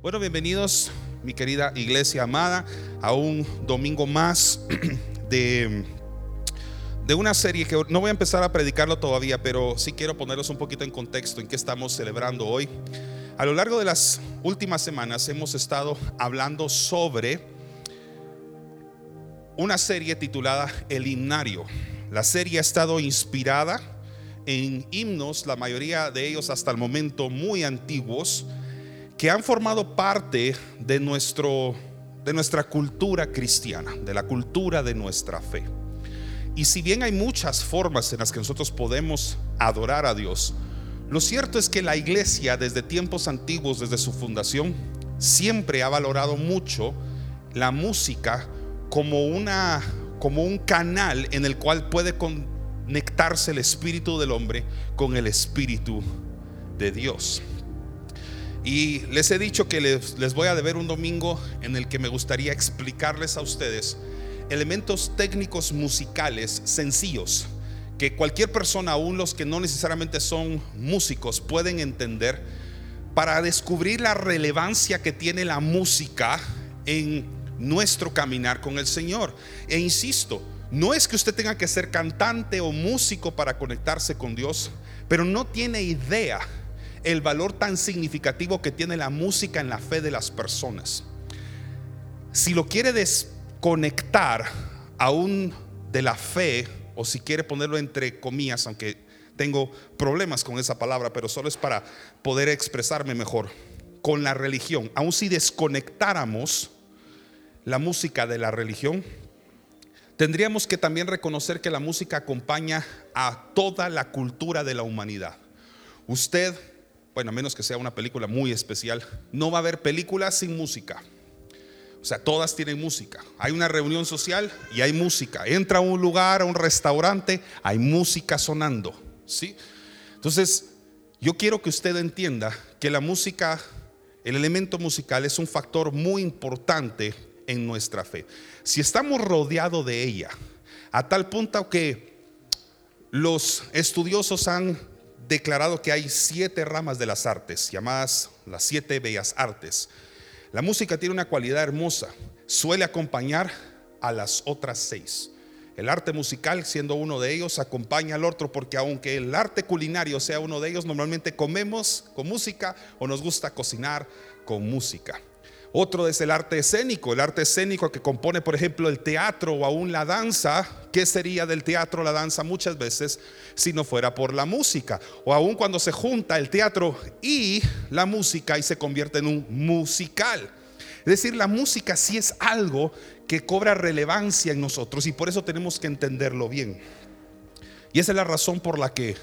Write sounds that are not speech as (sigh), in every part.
Bueno, bienvenidos, mi querida iglesia amada, a un domingo más (clears throat) de, de una serie que no voy a empezar a predicarlo todavía, pero sí quiero ponerlos un poquito en contexto en qué estamos celebrando hoy. A lo largo de las últimas semanas hemos estado hablando sobre una serie titulada El Himnario. La serie ha estado inspirada en himnos, la mayoría de ellos hasta el momento muy antiguos, que han formado parte de, nuestro, de nuestra cultura cristiana, de la cultura de nuestra fe. Y si bien hay muchas formas en las que nosotros podemos adorar a Dios, lo cierto es que la iglesia desde tiempos antiguos, desde su fundación, siempre ha valorado mucho la música como, una, como un canal en el cual puede conectarse el espíritu del hombre con el espíritu de Dios. Y les he dicho que les, voy a deber un domingo en el que me gustaría explicarles a ustedes elementos técnicos musicales sencillos que cualquier persona, aún los que no necesariamente son músicos, pueden entender para descubrir la relevancia que tiene la música en nuestro caminar con el Señor. E insisto, no es que usted tenga que ser cantante o músico para conectarse con Dios, pero no tiene idea el valor tan significativo que tiene la música en la fe de las personas. Si lo quiere desconectar aún de la fe, o si quiere ponerlo entre comillas, aunque tengo problemas con esa palabra, pero solo es para poder expresarme mejor, con la religión, aun si desconectáramos la música de la religión, tendríamos que también reconocer que la música acompaña a toda la cultura de la humanidad. Usted bueno, a menos que sea una película muy especial, no va a haber películas sin música. O sea, todas tienen música. Hay una reunión social y hay música. Entra a un lugar, a un restaurante, hay música sonando. ¿Sí? Entonces, yo quiero que usted entienda que la música, el elemento musical es un factor muy importante en nuestra fe. Si estamos rodeados de ella, a tal punto que los estudiosos han declarado que hay siete ramas de las artes, llamadas las siete bellas artes. La música tiene una cualidad hermosa, suele acompañar a las otras seis. El arte musical, siendo uno de ellos, acompaña al otro porque aunque el arte culinario sea uno de ellos, normalmente comemos con música o nos gusta cocinar con música. Otro es el arte escénico, el arte escénico que compone, por ejemplo, el teatro o aún la danza. ¿Qué sería del teatro, la danza muchas veces si no fuera por la música? O aún cuando se junta el teatro y la música y se convierte en un musical. Es decir, la música sí es algo que cobra relevancia en nosotros y por eso tenemos que entenderlo bien. Y esa es la razón por la que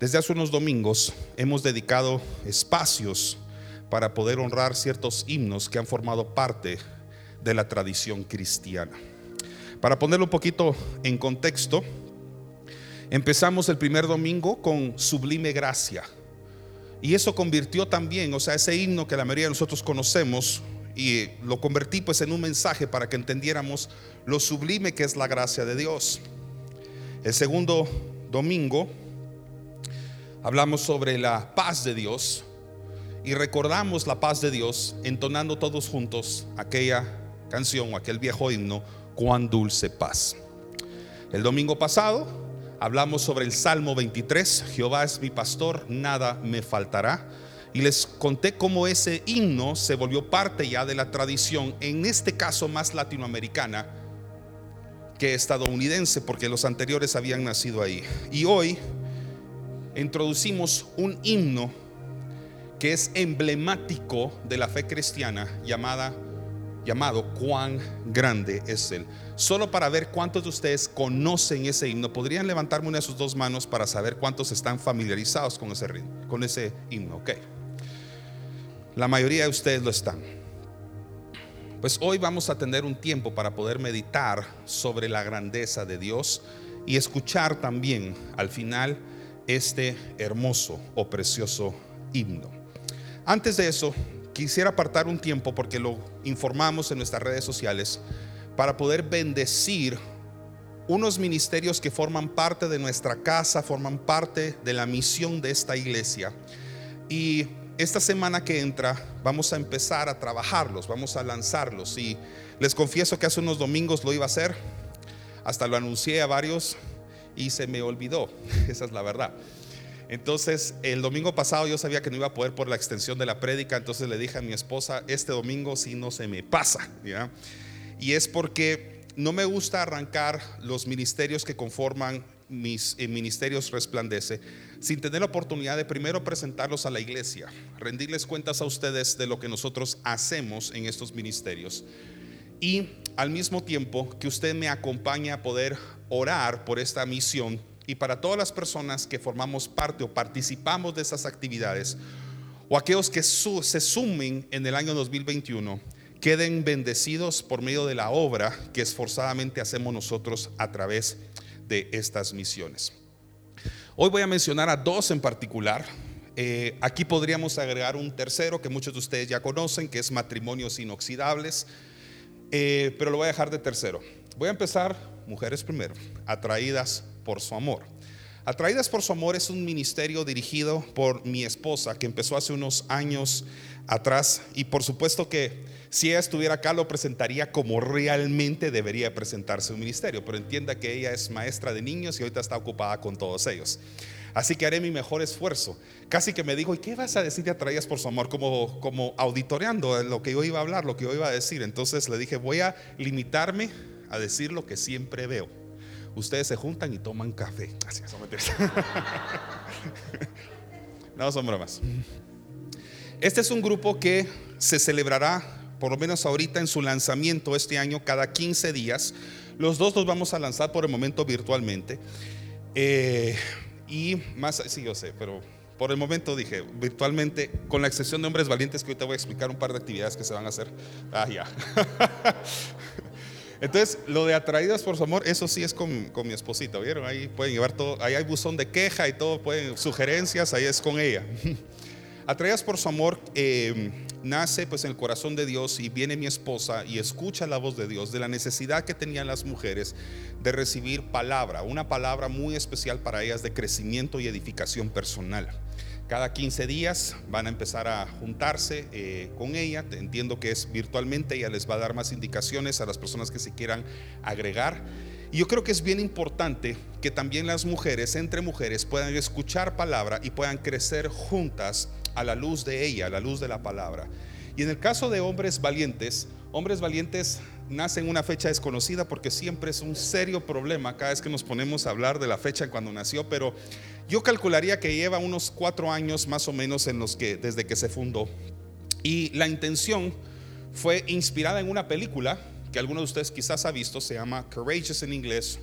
desde hace unos domingos hemos dedicado espacios para poder honrar ciertos himnos que han formado parte de la tradición cristiana. Para ponerlo un poquito en contexto, empezamos el primer domingo con Sublime Gracia. Y eso convirtió también, o sea, ese himno que la mayoría de nosotros conocemos, y lo convertí pues en un mensaje para que entendiéramos lo sublime que es la gracia de Dios. El segundo domingo hablamos sobre la paz de Dios y recordamos la paz de Dios entonando todos juntos aquella canción aquel viejo himno, cuán dulce paz. El domingo pasado hablamos sobre el Salmo 23, Jehová es mi pastor, nada me faltará. Y les conté cómo ese himno se volvió parte ya de la tradición, en este caso más latinoamericana que estadounidense, porque los anteriores habían nacido ahí. Y hoy introducimos un himno que es emblemático de la fe cristiana llamada llamado cuán grande es él. Solo para ver cuántos de ustedes conocen ese himno, podrían levantarme una de sus dos manos para saber cuántos están familiarizados con ese con ese himno, ok. La mayoría de ustedes lo están. Pues hoy vamos a tener un tiempo para poder meditar sobre la grandeza de Dios y escuchar también al final este hermoso o precioso himno. Antes de eso, quisiera apartar un tiempo porque lo informamos en nuestras redes sociales para poder bendecir unos ministerios que forman parte de nuestra casa, forman parte de la misión de esta iglesia. Y esta semana que entra vamos a empezar a trabajarlos, vamos a lanzarlos. Y les confieso que hace unos domingos lo iba a hacer, hasta lo anuncié a varios y se me olvidó, (laughs) esa es la verdad. Entonces, el domingo pasado yo sabía que no iba a poder por la extensión de la prédica, entonces le dije a mi esposa, este domingo si no se me pasa. Y es porque no me gusta arrancar los ministerios que conforman mis eh, ministerios resplandece sin tener la oportunidad de primero presentarlos a la iglesia, rendirles cuentas a ustedes de lo que nosotros hacemos en estos ministerios y al mismo tiempo que usted me acompañe a poder orar por esta misión y para todas las personas que formamos parte o participamos de esas actividades o aquellos que se sumen en el año 2021 queden bendecidos por medio de la obra que esforzadamente hacemos nosotros a través de estas misiones. Hoy voy a mencionar a dos en particular. Eh, aquí podríamos agregar un tercero que muchos de ustedes ya conocen, que es matrimonios inoxidables, eh, pero lo voy a dejar de tercero. Voy a empezar, mujeres primero, atraídas por su amor. Atraídas por su amor es un ministerio dirigido por mi esposa que empezó hace unos años atrás y por supuesto que si ella estuviera acá lo presentaría como realmente debería presentarse un ministerio, pero entienda que ella es maestra de niños y ahorita está ocupada con todos ellos. Así que haré mi mejor esfuerzo. Casi que me dijo, ¿y qué vas a decir de atraídas por su amor? Como, como auditoreando lo que yo iba a hablar, lo que yo iba a decir. Entonces le dije, voy a limitarme a decir lo que siempre veo ustedes se juntan y toman café. Así (laughs) no son bromas. Este es un grupo que se celebrará, por lo menos ahorita en su lanzamiento este año, cada 15 días. Los dos los vamos a lanzar por el momento virtualmente. Eh, y más, sí, yo sé, pero por el momento dije virtualmente, con la excepción de hombres valientes, que hoy te voy a explicar un par de actividades que se van a hacer. Ah, ya. (laughs) Entonces, lo de atraídas por su amor, eso sí es con, mi esposita, ¿vieron? Ahí pueden llevar todo, ahí hay buzón de queja y todo, pueden, sugerencias, ahí es con ella. (laughs) Atraídas por su amor eh, nace pues en el corazón de Dios y viene mi esposa y escucha la voz de Dios de la necesidad que tenían las mujeres de recibir palabra, una palabra muy especial para ellas de crecimiento y edificación personal. Cada 15 días van a empezar a juntarse eh, con ella. Entiendo que es virtualmente, ella les va a dar más indicaciones a las personas que se quieran agregar. Y yo creo que es bien importante que también las mujeres, entre mujeres, puedan escuchar palabra y puedan crecer juntas a la luz de ella, a la luz de la palabra. Y en el caso de hombres valientes, hombres valientes nacen en una fecha desconocida porque siempre es un serio problema cada vez que nos ponemos a hablar de la fecha en cuando nació, pero yo calcularía que lleva unos cuatro años más o menos en los que desde que se fundó. Y la intención fue inspirada en una película que algunos de ustedes quizás ha visto, se llama Courageous en inglés.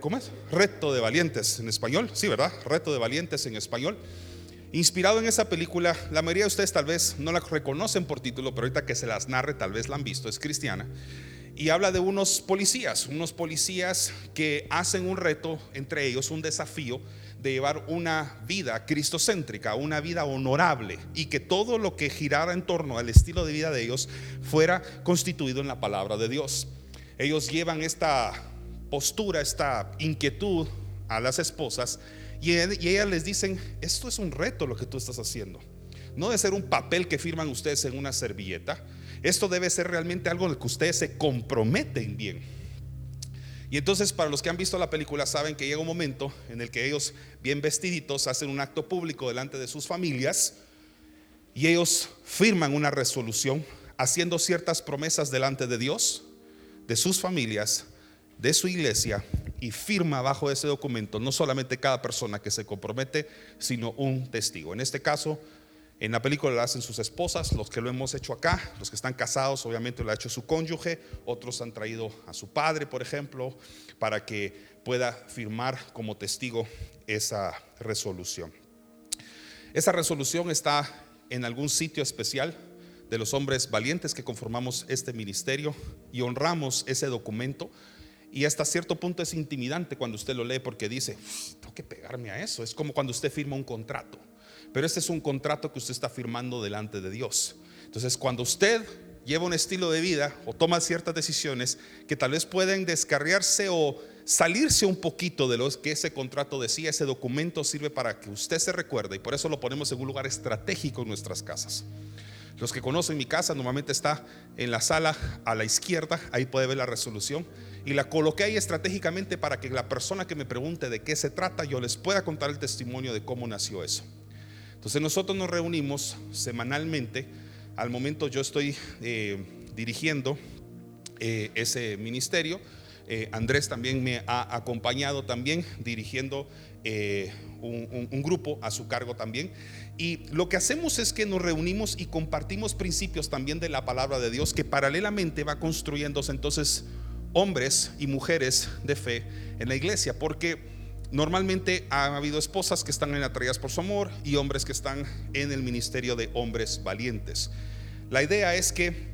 ¿Cómo es? Reto de valientes en español, sí, ¿verdad? Reto de valientes en español. Inspirado en esa película, la mayoría de ustedes tal vez no la reconocen por título, pero ahorita que se las narre tal vez la han visto, es cristiana y habla de unos policías, unos policías que hacen un reto entre ellos, un desafío de llevar una vida cristocéntrica, una vida honorable y que todo lo que girara en torno al estilo de vida de ellos fuera constituido en la palabra de Dios. Ellos llevan esta postura, esta inquietud a las esposas y, ellas les dicen, esto es un reto lo que tú estás haciendo. No de ser un papel que firman ustedes en una servilleta, esto debe ser realmente algo en el que ustedes se comprometen bien. Y entonces para los que han visto la película saben que llega un momento en el que ellos, bien vestiditos, hacen un acto público delante de sus familias y ellos firman una resolución haciendo ciertas promesas delante de Dios, de sus familias, de su iglesia y firma bajo ese documento no solamente cada persona que se compromete, sino un testigo. En este caso, en la película lo hacen sus esposas, los que lo hemos hecho acá, los que están casados, obviamente lo ha hecho su cónyuge, otros han traído a su padre, por ejemplo, para que pueda firmar como testigo esa resolución. Esa resolución está en algún sitio especial de los hombres valientes que conformamos este ministerio y honramos ese documento. Y hasta cierto punto es intimidante cuando usted lo lee porque dice, tengo que pegarme a eso. Es como cuando usted firma un contrato. Pero este es un contrato que usted está firmando delante de Dios. Entonces, cuando usted lleva un estilo de vida o toma ciertas decisiones que tal vez pueden descarriarse o salirse un poquito de lo que ese contrato decía, ese documento sirve para que usted se recuerde y por eso lo ponemos en un lugar estratégico en nuestras casas. Los que conocen mi casa normalmente está en la sala a la izquierda, ahí puede ver la resolución y la coloqué ahí estratégicamente para que la persona que me pregunte de qué se trata, yo les pueda contar el testimonio de cómo nació eso. Entonces nosotros nos reunimos semanalmente, al momento yo estoy eh, dirigiendo eh, ese ministerio, eh, Andrés también me ha acompañado también dirigiendo un, un, grupo a su cargo también. Y lo que hacemos es que nos reunimos y compartimos principios también de la palabra de Dios que paralelamente va construyéndose entonces hombres y mujeres de fe en la iglesia, porque normalmente ha habido esposas que están en atraídas por su amor y hombres que están en el ministerio de hombres valientes. La idea es que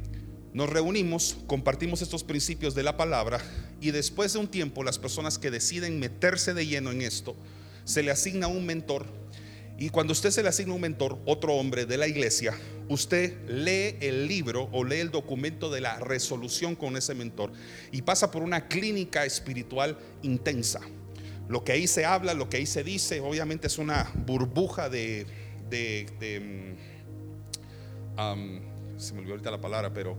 nos reunimos, compartimos estos principios de la palabra y después de un tiempo las personas que deciden meterse de lleno en esto, se le asigna un mentor y cuando usted se le asigna un mentor, otro hombre de la iglesia, usted lee el libro o lee el documento de la resolución con ese mentor y pasa por una clínica espiritual intensa. Lo que ahí se habla, lo que ahí se dice, obviamente es una burbuja de, mm, se me olvidó ahorita la palabra, pero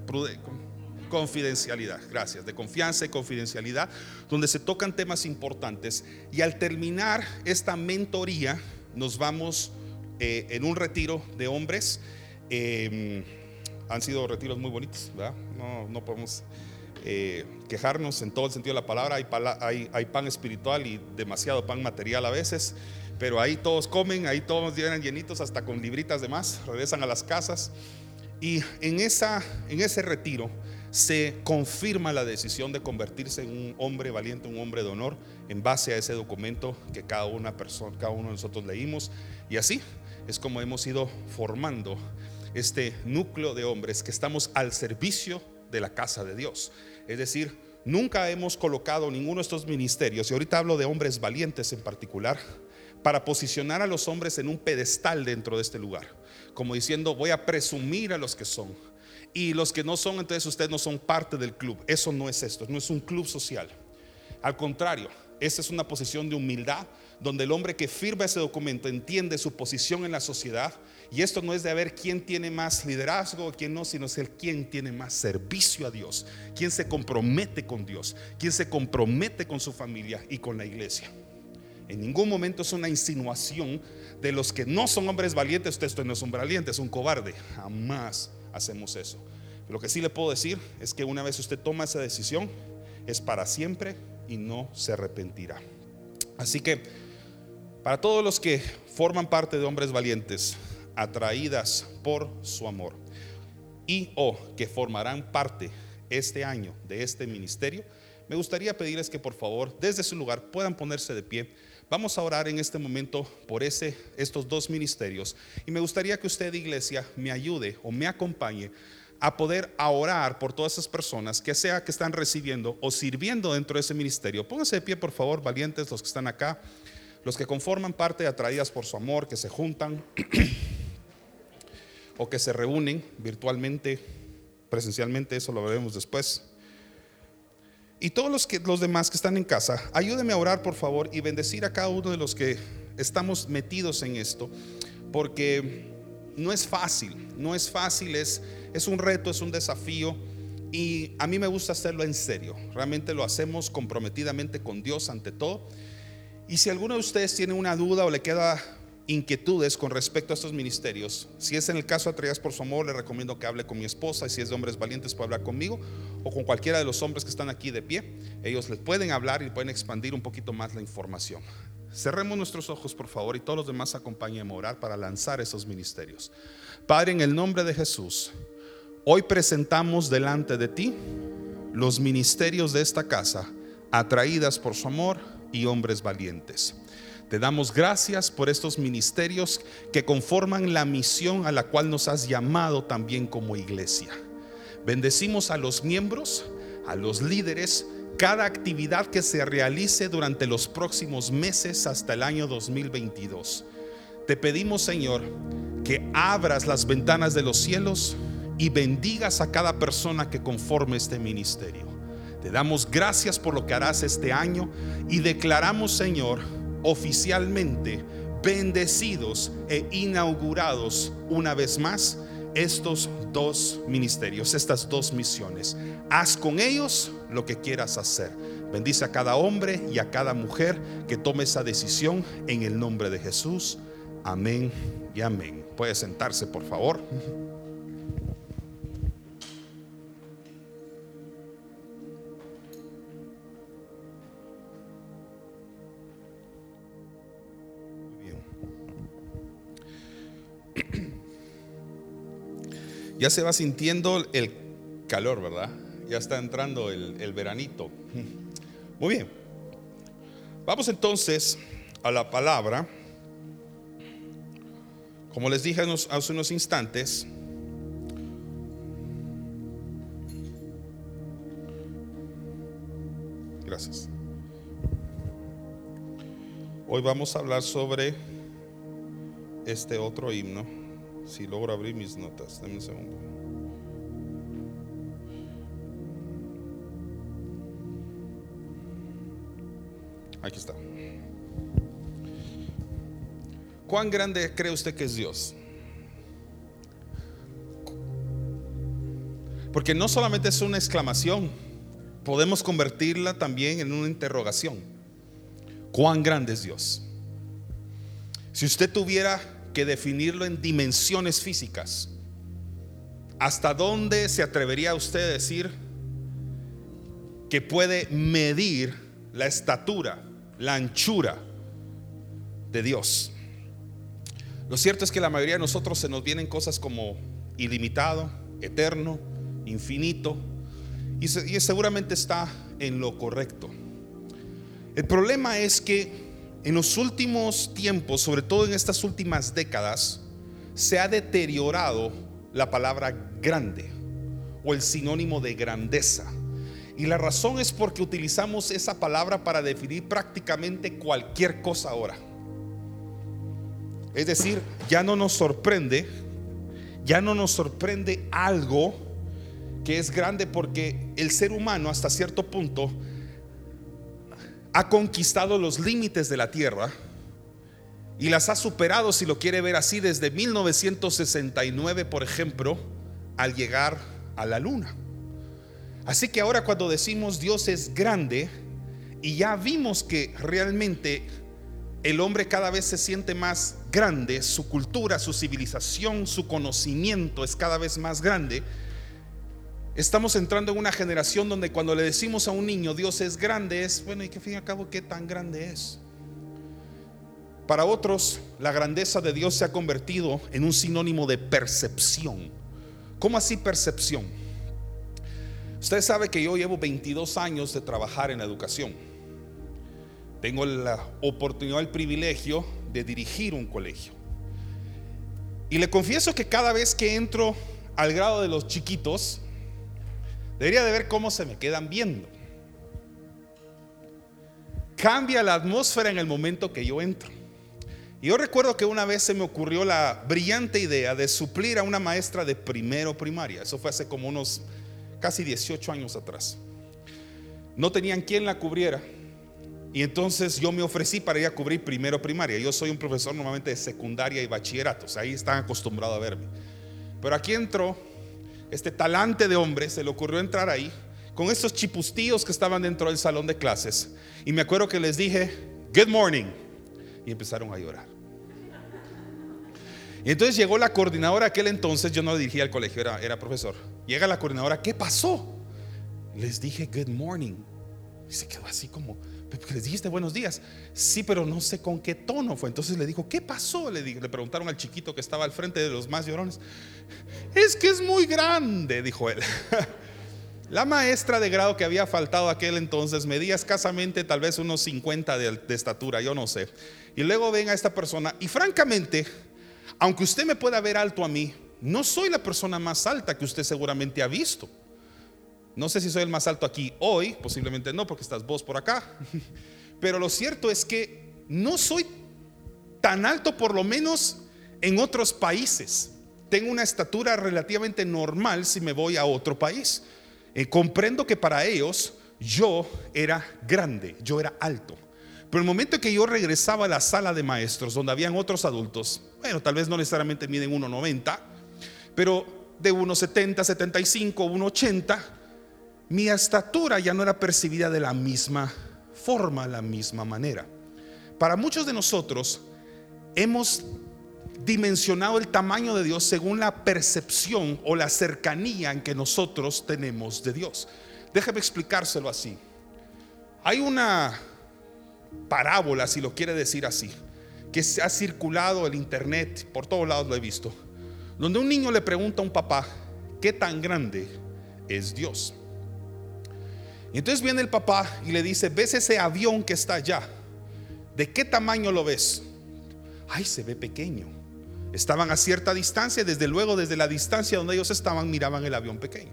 confidencialidad, gracias, de confianza y confidencialidad, donde se tocan temas importantes. Y al terminar esta mentoría, nos vamos eh, en un retiro de hombres. Em, han sido retiros muy bonitos, ¿verdad? No, podemos eh, quejarnos en todo el sentido de la palabra. Hay, hay, pan espiritual y demasiado pan material a veces, pero ahí todos comen, ahí todos llegan llenitos hasta con libritas de más, regresan a las casas. Y en, esa, en ese retiro se confirma la decisión de convertirse en un hombre valiente, un hombre de honor, en base a ese documento que cada una persona, cada uno de nosotros leímos. Y así es como hemos ido formando este núcleo de hombres que estamos al servicio de la casa de Dios. Es decir, nunca hemos colocado ninguno de estos ministerios, y ahorita hablo de hombres valientes en particular, para posicionar a los hombres en un pedestal dentro de este lugar, como diciendo, voy a presumir a los que son y los que no son, entonces ustedes no son parte del club. Eso no es esto, no es un club social. Al contrario, esta es una posición de humildad donde el hombre que firma ese documento entiende su posición en la sociedad y esto no es de ver quién tiene más liderazgo o quién no, sino es el quién tiene más servicio a Dios, quién se compromete con Dios, quién se compromete con su familia y con la iglesia. En ningún momento es una insinuación de los que no son hombres valientes, usted no es un valiente, es un cobarde. Jamás hacemos eso. Lo que sí le puedo decir es que una vez usted toma esa decisión, es para siempre y no se arrepentirá. Así que para todos los que forman parte de hombres valientes, atraídas por su amor, y o que formarán parte este año de este ministerio, me gustaría pedirles que por favor desde su lugar puedan ponerse de pie. Vamos a orar en este momento por ese, estos dos ministerios. Y me gustaría que usted, iglesia, me ayude o me acompañe a poder orar por todas esas personas, que sea que están recibiendo o sirviendo dentro de ese ministerio. Pónganse de pie, por favor, valientes los que están acá, los que conforman parte atraídas por su amor, que se juntan (clears throat) o que se reúnen virtualmente, presencialmente, eso lo veremos después. Y todos los, que, los demás que están en casa, ayúdenme a orar por favor y bendecir a cada uno de los que estamos metidos en esto, porque no es fácil, no es fácil, es, es un reto, es un desafío. Y a mí me gusta hacerlo en serio. Realmente lo hacemos comprometidamente con Dios ante todo. Y si alguno de ustedes tiene una duda o le queda inquietudes con respecto a estos ministerios, si es en el caso Atraídas por su amor, le recomiendo que hable con mi esposa y si es de hombres valientes puede hablar conmigo o con cualquiera de los hombres que están aquí de pie. Ellos les pueden hablar y pueden expandir un poquito más la información. Cerremos nuestros ojos, por favor, y todos los demás acompañen a orar para lanzar esos ministerios. Padre, en el nombre de Jesús, hoy presentamos delante de ti los ministerios de esta casa, atraídas por su amor y hombres valientes. Te damos gracias por estos ministerios que conforman la misión a la cual nos has llamado también como iglesia. Bendecimos a los miembros, a los líderes, cada actividad que se realice durante los próximos meses hasta el año 2022. Te pedimos, Señor, que abras las ventanas de los cielos y bendigas a cada persona que conforme este ministerio. Te damos gracias por lo que harás este año y declaramos, Señor, oficialmente bendecidos e inaugurados una vez más estos dos ministerios, estas dos misiones. Haz con ellos lo que quieras hacer. Bendice a cada hombre y a cada mujer que tome esa decisión en el nombre de Jesús. Amén y amén. Puede sentarse, por favor. Ya se va sintiendo el calor, ¿verdad? Ya está entrando el, veranito. Muy bien. Vamos entonces a la palabra. Como les dije hace unos instantes, gracias. Hoy vamos a hablar sobre este otro himno. Si logro abrir mis notas, denme un segundo. Aquí está. ¿Cuán grande cree usted que es Dios? Porque no solamente es una exclamación, podemos convertirla también en una interrogación. ¿Cuán grande es Dios? Si usted tuviera que definirlo en dimensiones físicas. ¿Hasta dónde se atrevería usted a decir que puede medir la estatura, la anchura de Dios? Lo cierto es que la mayoría de nosotros se nos vienen cosas como ilimitado, eterno, infinito, y, y seguramente está en lo correcto. El problema es que en los últimos tiempos, sobre todo en estas últimas décadas, se ha deteriorado la palabra grande o el sinónimo de grandeza. Y la razón es porque utilizamos esa palabra para definir prácticamente cualquier cosa ahora. Es decir, ya no nos sorprende, ya no nos sorprende algo que es grande porque el ser humano hasta cierto punto ha conquistado los límites de la Tierra y las ha superado, si lo quiere ver así, desde 1969, por ejemplo, al llegar a la Luna. Así que ahora cuando decimos Dios es grande y ya vimos que realmente el hombre cada vez se siente más grande, su cultura, su civilización, su conocimiento es cada vez más grande, Estamos entrando en una generación donde cuando le decimos a un niño Dios es grande, es bueno, y que fin y al cabo, ¿qué tan grande es? Para otros, la grandeza de Dios se ha convertido en un sinónimo de percepción. ¿Cómo así percepción? Usted sabe que yo llevo 22 años de trabajar en la educación. Tengo la oportunidad, el privilegio de dirigir un colegio. Y le confieso que cada vez que entro al grado de los chiquitos, Debería de ver cómo se me quedan viendo. Cambia la atmósfera en el momento que yo entro. Yo recuerdo que una vez se me ocurrió la brillante idea de suplir a una maestra de primero primaria. Eso fue hace como unos casi 18 años atrás. No tenían quien la cubriera. Y entonces yo me ofrecí para ir a cubrir primero primaria. Yo soy un profesor normalmente de secundaria y bachillerato. ahí están acostumbrados a verme. Pero aquí entró este talante de hombre, se le ocurrió entrar ahí con estos chipustíos que estaban dentro del salón de clases. Y me acuerdo que les dije, Good morning. Y empezaron a llorar. Y entonces llegó la coordinadora aquel entonces, yo no dirigía al colegio, era, era profesor. Llega la coordinadora, ¿qué pasó? Les dije, Good morning. Y se quedó así como, les dijiste buenos días. Sí, pero no sé con qué tono fue. Entonces le dijo, ¿qué pasó? Le, preguntaron al chiquito que estaba al frente de los más llorones. Es que es muy grande, dijo él. (laughs) La maestra de grado que había faltado aquel entonces medía escasamente tal vez unos 50 de, de, estatura, yo no sé. Y luego ven a esta persona y francamente, aunque usted me pueda ver alto a mí, no soy la persona más alta que usted seguramente ha visto. No sé si soy el más alto aquí hoy, posiblemente no, porque estás vos por acá. (laughs) Pero lo cierto es que no soy tan alto por lo menos en otros países. Tengo una estatura relativamente normal si me voy a otro país. Eh, comprendo que para ellos yo era grande, yo era alto. Pero el momento que yo regresaba a la sala de maestros, donde habían otros adultos, bueno, tal vez no necesariamente miden 1,90, pero de 1,70, 75, 1,80, mi estatura ya no era percibida de la misma forma, la misma manera. Para muchos de nosotros hemos dimensionado el tamaño de Dios según la percepción o la cercanía en que nosotros tenemos de Dios. Déjeme explicárselo así. Hay una parábola, si lo quiere decir así, que se ha circulado el internet, por todos lados lo he visto, donde un niño le pregunta a un papá, ¿qué tan grande es Dios? Y entonces viene el papá y le dice, ¿ves ese avión que está allá? ¿De qué tamaño lo ves? Ay, se ve pequeño. Estaban a cierta distancia, desde luego desde la distancia donde ellos estaban miraban el avión pequeño.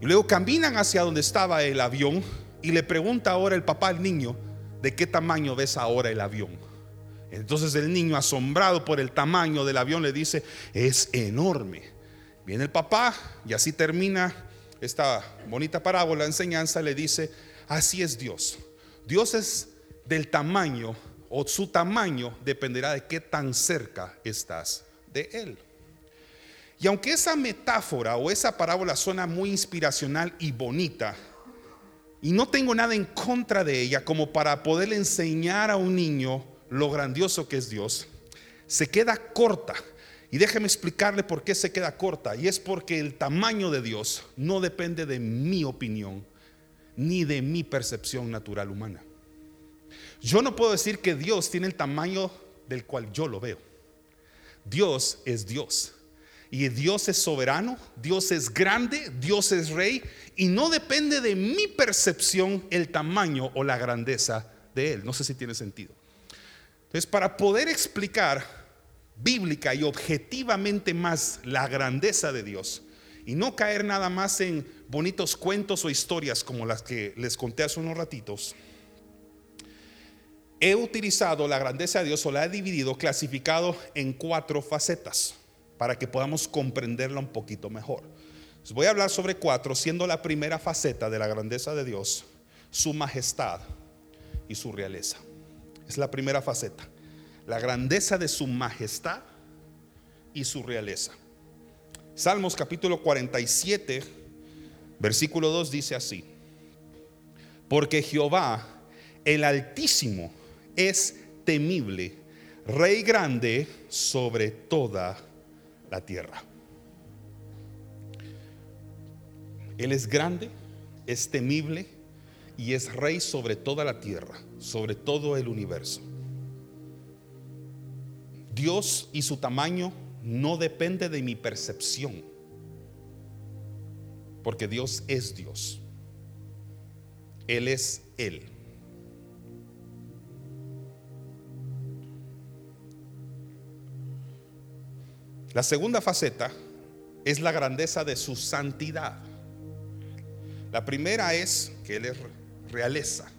Y luego caminan hacia donde estaba el avión y le pregunta ahora el papá al niño, ¿de qué tamaño ves ahora el avión? Entonces el niño, asombrado por el tamaño del avión, le dice, es enorme. Viene el papá y así termina esta bonita parábola, enseñanza, le dice, así es Dios. Dios es del tamaño o su tamaño dependerá de qué tan cerca estás de Él. Y aunque esa metáfora o esa parábola suena muy inspiracional y bonita, y no tengo nada en contra de ella como para poder enseñar a un niño lo grandioso que es Dios, se queda corta. Y déjeme explicarle por qué se queda corta. Y es porque el tamaño de Dios no depende de mi opinión ni de mi percepción natural humana. Yo no puedo decir que Dios tiene el tamaño del cual yo lo veo. Dios es Dios. Y Dios es soberano, Dios es grande, Dios es rey. Y no depende de mi percepción el tamaño o la grandeza de Él. No sé si tiene sentido. Entonces, para poder explicar bíblica y objetivamente más la grandeza de Dios, y no caer nada más en bonitos cuentos o historias como las que les conté hace unos ratitos, he utilizado la grandeza de Dios o la he dividido, clasificado en cuatro facetas para que podamos comprenderla un poquito mejor. voy a hablar sobre cuatro, siendo la primera faceta de la grandeza de Dios, su majestad y su realeza. Es la primera faceta, la grandeza de su majestad y su realeza. Salmos capítulo 47, versículo 2 dice así, porque Jehová, el Altísimo, es temible, Rey grande sobre toda la tierra. Él es grande, es temible y es rey sobre toda la tierra, sobre todo el universo. Dios y su tamaño no depende de mi percepción, porque Dios es Dios. Él es Él. La segunda faceta es la grandeza de su santidad. La primera es que Él es realeza.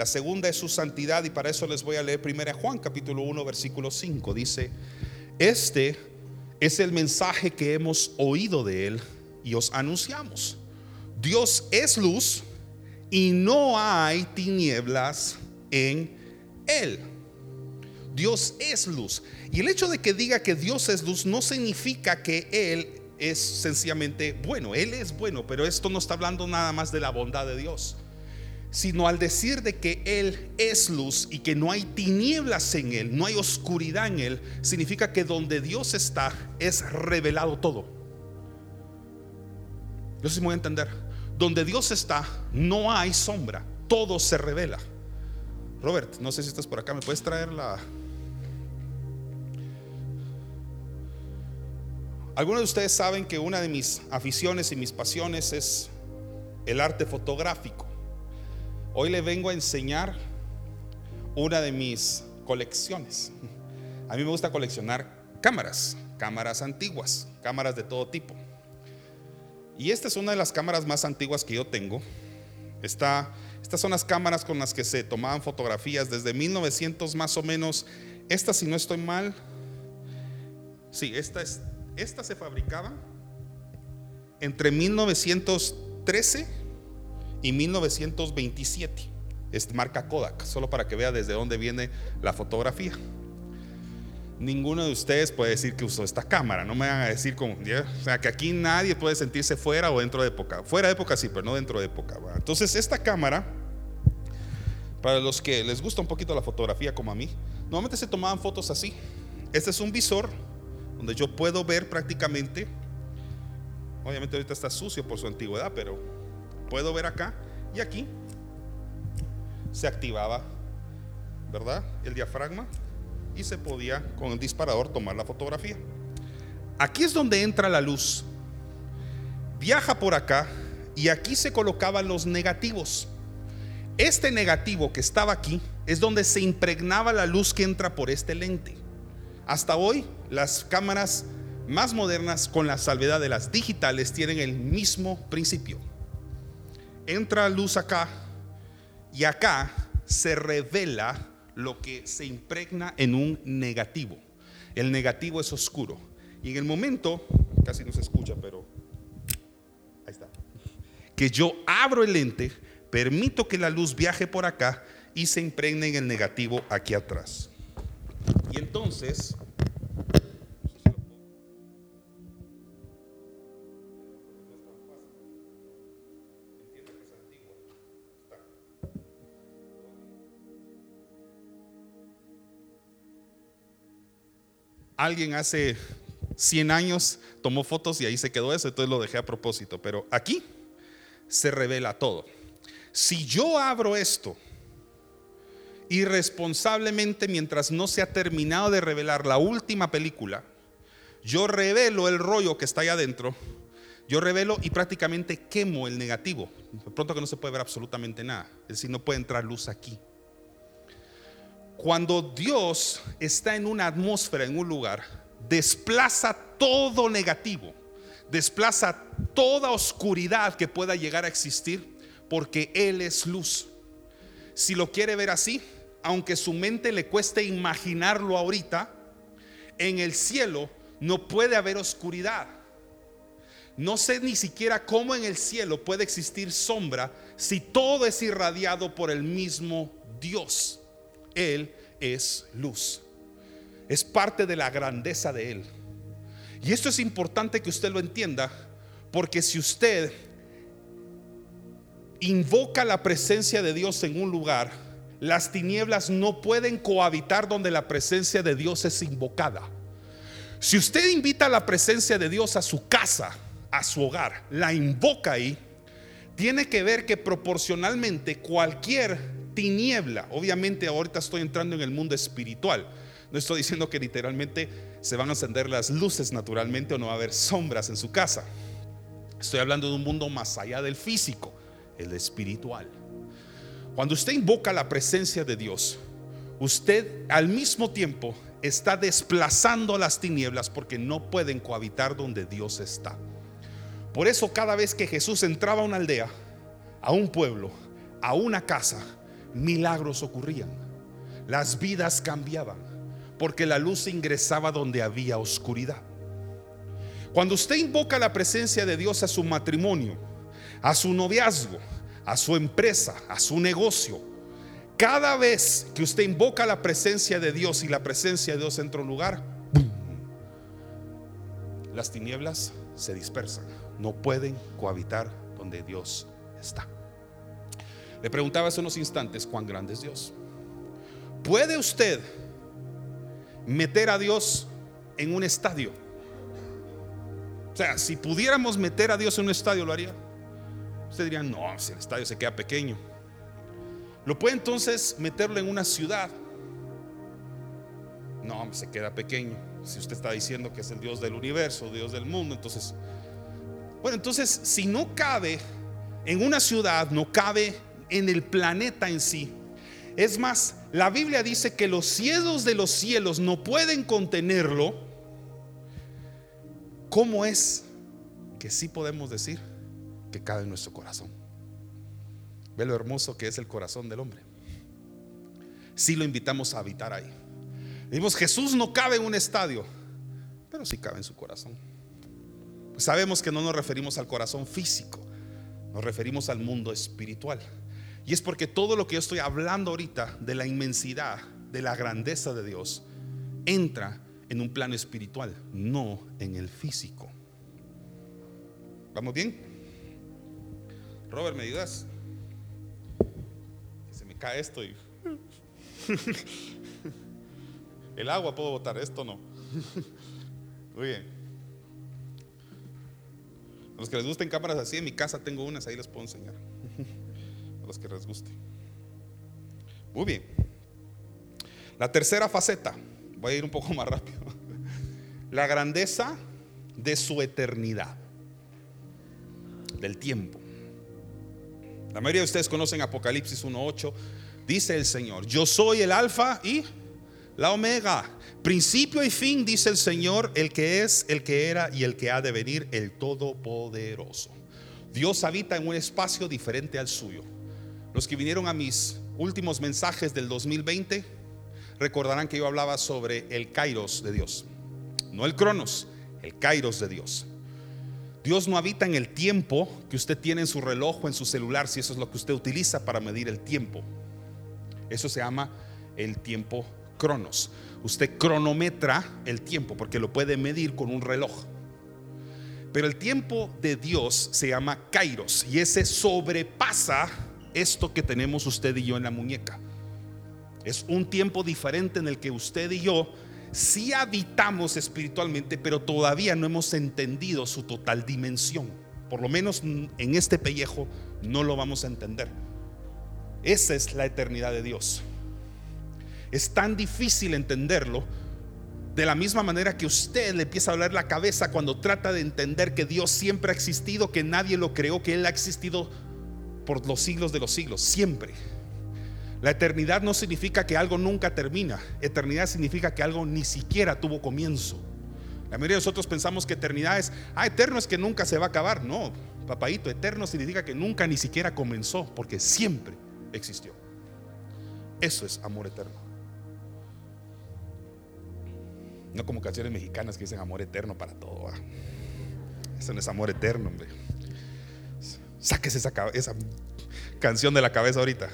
La segunda es su santidad y para eso les voy a leer primero Juan capítulo 1 versículo 5. Dice, este es el mensaje que hemos oído de Él y os anunciamos. Dios es luz y no hay tinieblas en Él. Dios es luz. Y el hecho de que diga que Dios es luz no significa que Él es sencillamente bueno. Él es bueno, pero esto no está hablando nada más de la bondad de Dios. Sino al decir de que Él es luz y que no hay tinieblas en Él, no hay oscuridad en Él, significa que donde Dios está es revelado todo. Yo sí me voy a entender. Donde Dios está no hay sombra, todo se revela. Robert, no sé si estás por acá, ¿me puedes traer la, Algunos de ustedes saben que una de mis aficiones y mis pasiones es el arte fotográfico. Hoy le vengo a enseñar una de mis colecciones. A mí me gusta coleccionar cámaras, cámaras antiguas, cámaras de todo tipo. Y esta es una de las cámaras más antiguas que yo tengo. estas son las cámaras con las que se tomaban fotografías desde 1900 más o menos. Esta, si no estoy mal, sí, esta es esta se fabricaba entre 1913 y 1927. Es marca Kodak, solo para que vea desde dónde viene la fotografía. Ninguno de ustedes puede decir que usó esta cámara. No me van a decir como, o sea, que aquí nadie puede sentirse fuera o dentro de época. Fuera de época sí, pero no dentro de época. Entonces, esta cámara, para los que les gusta un poquito la fotografía como a mí, normalmente se tomaban fotos así. Este es un visor donde yo puedo ver prácticamente, obviamente ahorita está sucio por su antigüedad, pero puedo ver acá y aquí se activaba, ¿verdad? El diafragma y se podía con el disparador tomar la fotografía. Aquí es donde entra la luz. Viaja por acá y aquí se colocaban los negativos. Este negativo que estaba aquí es donde se impregnaba la luz que entra por este lente. Hasta hoy las cámaras más modernas con la salvedad de las digitales tienen el mismo principio. Entra luz acá y acá se revela lo que se impregna en un negativo. El negativo es oscuro. Y en el momento, casi no se escucha, pero ahí está, que yo abro el lente, permito que la luz viaje por acá y se impregne en el negativo aquí atrás. Y entonces alguien hace 100 años tomó fotos y ahí se quedó eso, entonces lo dejé a propósito. Pero aquí se revela todo. Si yo abro esto irresponsablemente mientras no se ha terminado de revelar la última película, yo revelo el rollo que está ahí adentro, yo revelo y prácticamente quemo el negativo. De pronto que no se puede ver absolutamente nada, es decir, no puede entrar luz aquí. Cuando Dios está en una atmósfera, en un lugar, desplaza todo negativo, desplaza toda oscuridad que pueda llegar a existir, porque Él es luz. Si lo quiere ver así, aunque su mente le cueste imaginarlo ahorita, en el cielo no puede haber oscuridad. No sé ni siquiera cómo en el cielo puede existir sombra si todo es irradiado por el mismo Dios. Él es luz. Es parte de la grandeza de Él. Y esto es importante que usted lo entienda, porque si usted invoca la presencia de Dios en un lugar, las tinieblas no pueden cohabitar donde la presencia de Dios es invocada. Si usted invita la presencia de Dios a su casa, a su hogar, la invoca ahí, tiene que ver que proporcionalmente cualquier Obviamente ahorita estoy entrando en el mundo espiritual. No estoy diciendo que literalmente se van a encender las luces naturalmente o no va a haber sombras en su casa. Estoy hablando de un mundo más allá del físico, el espiritual. Cuando usted invoca la presencia de Dios, usted al mismo tiempo está desplazando las tinieblas porque no pueden cohabitar donde Dios está. Por eso cada vez que Jesús entraba a una aldea, a un pueblo, a una casa, milagros ocurrían, las vidas cambiaban, porque la luz ingresaba donde había oscuridad. Cuando usted invoca la presencia de Dios a su matrimonio, a su noviazgo, a su empresa, a su negocio, cada vez que usted invoca la presencia de Dios y la presencia de Dios entra a un lugar, las tinieblas se dispersan, no pueden cohabitar donde Dios está. Le preguntaba hace unos instantes cuán grande es Dios. ¿Puede usted meter a Dios en un estadio? O sea, si pudiéramos meter a Dios en un estadio, ¿lo haría? Usted diría, no, si el estadio se queda pequeño. ¿Lo puede entonces meterlo en una ciudad? No, se queda pequeño. Si usted está diciendo que es el Dios del universo, Dios del mundo, entonces... Bueno, entonces, si no cabe en una ciudad, no cabe en el planeta en sí. Es más, la Biblia dice que los cielos de los cielos no pueden contenerlo. ¿Cómo es que sí podemos decir que cabe en nuestro corazón? Ve lo hermoso que es el corazón del hombre. Si lo invitamos a habitar ahí. Dijimos, Jesús no cabe en un estadio, pero sí cabe en su corazón. Sabemos que no nos referimos al corazón físico, Nos referimos al mundo espiritual. Y es porque todo lo que yo estoy hablando ahorita de la inmensidad, de la grandeza de Dios, entra en un plano espiritual, no en el físico. ¿Vamos bien? Robert, ¿me ayudas? Se me cae esto y... (laughs) El agua puedo botar, esto no. Muy bien. A los que les gusten cámaras así, en mi casa tengo unas, ahí les puedo enseñar. Que les guste. Muy bien. La tercera faceta, voy a ir un poco (laughs) más rápido. La grandeza de su eternidad, del tiempo. La mayoría de ustedes conocen Apocalipsis 1.8. Dice el Señor, yo soy el alfa y la omega. Principio y fin, dice el Señor, el que es, el que era y el que ha de venir, el Todopoderoso. Dios habita en un espacio diferente al suyo. Los que vinieron a mis últimos mensajes del 2020 recordarán que yo hablaba sobre el Kairos de Dios. No el Cronos, el Kairos de Dios. Dios no habita en el tiempo que usted tiene en su reloj o en su celular, si eso es lo que usted utiliza para medir el tiempo. Eso se llama el tiempo cronos. Usted cronometra el tiempo porque lo puede medir con un reloj. Pero el tiempo de Dios se llama kairos y ese sobrepasa esto que tenemos usted y yo en la muñeca. Es un tiempo diferente en el que usted y yo sí habitamos espiritualmente, pero todavía no hemos entendido su total dimensión. Por lo menos en este pellejo no lo vamos a entender. Esa es la eternidad de Dios. Es tan difícil entenderlo de la misma manera que usted le empieza a hablar la cabeza cuando trata de entender que Dios siempre ha existido, que nadie lo creó, que Él ha existido por los siglos de los siglos, siempre. La eternidad no significa que algo nunca termina. Eternidad significa que algo ni siquiera tuvo comienzo. La mayoría de nosotros pensamos que eternidad es, ah, eterno es que nunca se va a acabar. No, papadito, eterno significa que nunca ni siquiera comenzó, porque siempre existió. Eso es amor eterno. No como canciones mexicanas que dicen amor eterno para todo. Eso no es amor eterno, hombre. Sáquese esa, esa canción de la cabeza ahorita.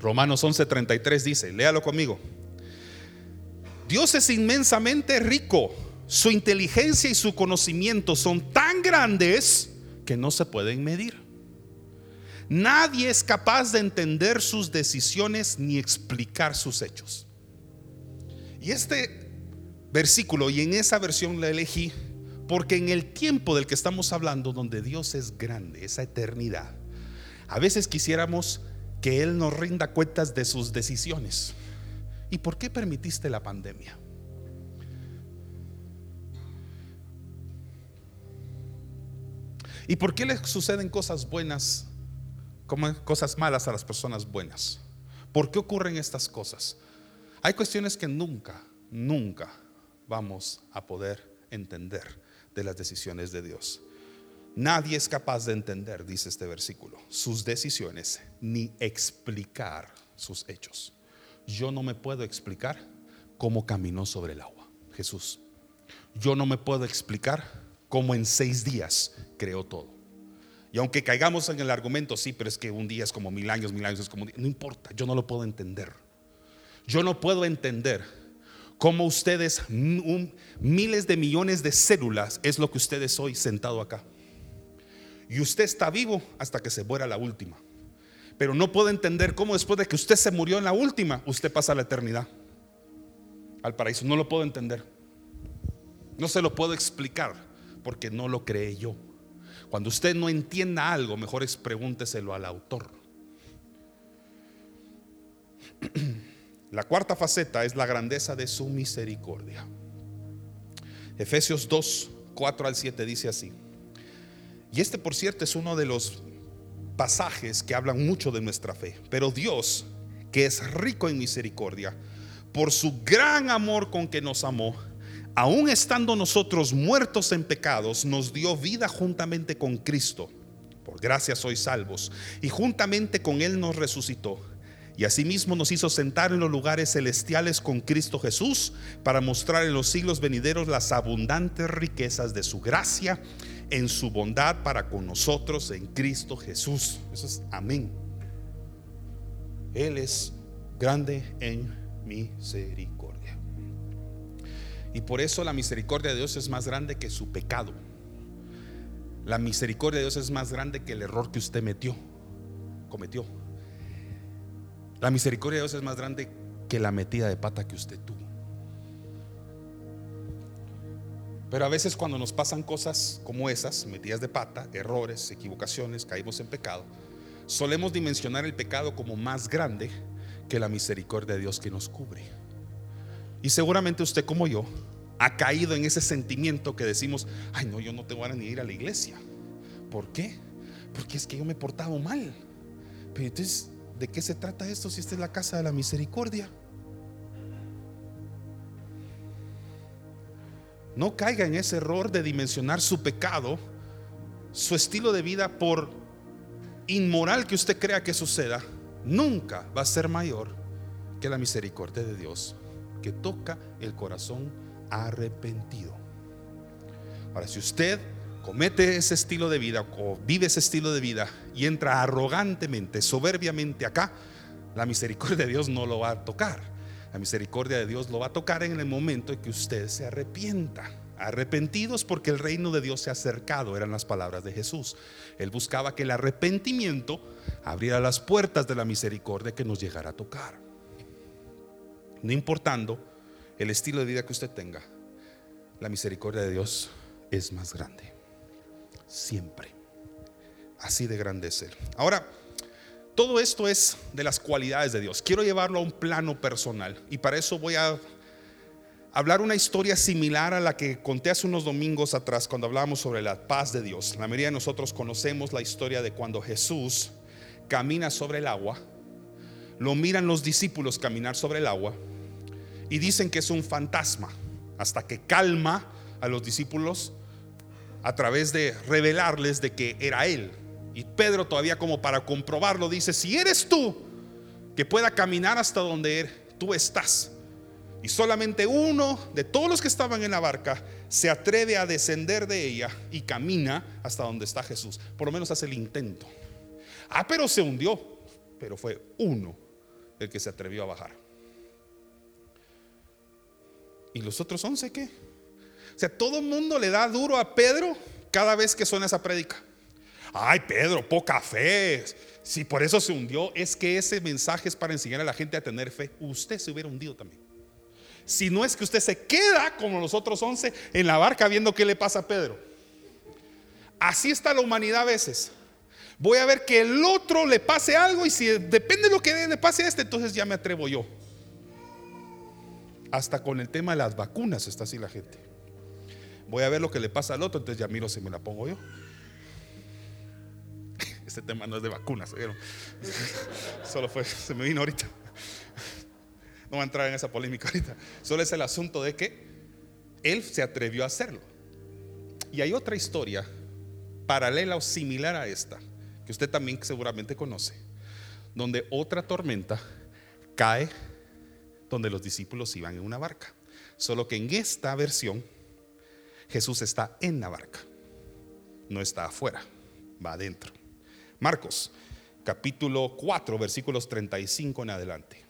Romanos 11:33 dice, léalo conmigo. Dios es inmensamente rico. Su inteligencia y su conocimiento son tan grandes que no se pueden medir. Nadie es capaz de entender sus decisiones ni explicar sus hechos. Y este versículo, y en esa versión la elegí, porque en el tiempo del que estamos hablando, donde Dios es grande, esa eternidad, a veces quisiéramos que Él nos rinda cuentas de sus decisiones. ¿Y por qué permitiste la pandemia? ¿Y por qué le suceden cosas buenas como cosas malas a las personas buenas? ¿Por qué ocurren estas cosas? Hay cuestiones que nunca, nunca vamos a poder entender de las decisiones de Dios. Nadie es capaz de entender, dice este versículo, sus decisiones ni explicar sus hechos. Yo no me puedo explicar cómo caminó sobre el agua, Jesús. Yo no me puedo explicar cómo en seis días creó todo. Y aunque caigamos en el argumento, sí, pero es que un día es como mil años, mil años es como un día. No importa, yo no lo puedo entender. Yo no puedo entender cómo ustedes, miles de millones de células, es lo que ustedes hoy sentado acá. Y usted está vivo hasta que se muera la última. Pero no puedo entender cómo después de que usted se murió en la última, usted pasa la eternidad al paraíso. No lo puedo entender. No se lo puedo explicar porque no lo creé yo. Cuando usted no entienda algo, mejor es pregúnteselo al autor. (clears throat) La cuarta faceta es la grandeza de su misericordia. Efesios 2, 4 al 7 dice así. Y este, por cierto, es uno de los pasajes que hablan mucho de nuestra fe. Pero Dios, que es rico en misericordia, por su gran amor con que nos amó, aun estando nosotros muertos en pecados, nos dio vida juntamente con Cristo. Por gracia sois salvos. Y juntamente con Él nos resucitó y asimismo nos hizo sentar en los lugares celestiales con Cristo Jesús para mostrar en los siglos venideros las abundantes riquezas de su gracia en su bondad para con nosotros en Cristo Jesús. Eso es amén. Él es grande en misericordia. Y por eso la misericordia de Dios es más grande que su pecado. La misericordia de Dios es más grande que el error que usted metió, cometió. La misericordia de Dios es más grande que la metida de pata que usted tuvo. Pero a veces cuando nos pasan cosas como esas, metidas de pata, errores, equivocaciones, caímos en pecado, solemos dimensionar el pecado como más grande que la misericordia de Dios que nos cubre. Y seguramente usted como yo ha caído en ese sentimiento que decimos, ay no, yo no tengo ganas ni ir a la iglesia. ¿Por qué? Porque es que yo me he portado mal. Pero entonces, ¿de qué se trata esto si esta es la casa de la misericordia? No caiga en ese error de dimensionar su pecado, su estilo de vida por inmoral que usted crea que suceda, nunca va a ser mayor que la misericordia de Dios que toca el corazón arrepentido. Ahora, si usted comete ese estilo de vida o vive ese estilo de vida y entra arrogantemente, soberbiamente acá, la misericordia de Dios no lo va a tocar. La misericordia de Dios lo va a tocar en el momento en que usted se arrepienta. Arrepentidos porque el reino de Dios se ha acercado, eran las palabras de Jesús. Él buscaba que el arrepentimiento abriera las puertas de la misericordia que nos llegara a tocar. No importando el estilo de vida que usted tenga, la misericordia de Dios es más grande. Siempre. Así de grande es. Ahora, todo esto es de las cualidades de Dios. Quiero llevarlo a un plano personal y para eso voy a hablar una historia similar a la que conté hace unos domingos atrás cuando hablábamos sobre la paz de Dios. La mayoría de nosotros conocemos la historia de cuando Jesús camina sobre el agua, lo miran los discípulos caminar sobre el agua y dicen que es un fantasma hasta que calma a los discípulos a través de revelarles de que era él. Y Pedro todavía como para comprobarlo dice, si eres tú que pueda caminar hasta donde tú estás, y solamente uno de todos los que estaban en la barca se atreve a descender de ella y camina hasta donde está Jesús. Por lo menos hace el intento. Ah, pero se hundió. Pero fue uno el que se atrevió a bajar. ¿Y los otros once qué? O sea, todo el mundo le da duro a Pedro cada vez que suena esa prédica. Ay, Pedro, poca fe. Si por eso se hundió, es que ese mensaje es para enseñar a la gente a tener fe. Usted se hubiera hundido también si no es que usted se queda como los otros once en la barca viendo qué le pasa a Pedro. Así está la humanidad a veces. Voy a ver que el otro le pase algo y si depende de lo que le pase a este, entonces ya me atrevo yo. Hasta con el tema de las vacunas está así la gente. Voy a ver lo que le pasa al otro, entonces ya miro si me la pongo yo. (laughs) Este tema no es de vacunas, (laughs) Solo fue, se me vino ahorita. (laughs) No voy a entrar en esa polémica ahorita. Solo es el asunto de que él se atrevió a hacerlo. Y hay otra historia paralela o similar a esta, que usted también seguramente conoce, donde otra tormenta cae donde los discípulos iban en una barca. Solo que en esta versión Jesús está en la barca, no está afuera, va adentro. Marcos, capítulo 4, versículos 35 en adelante.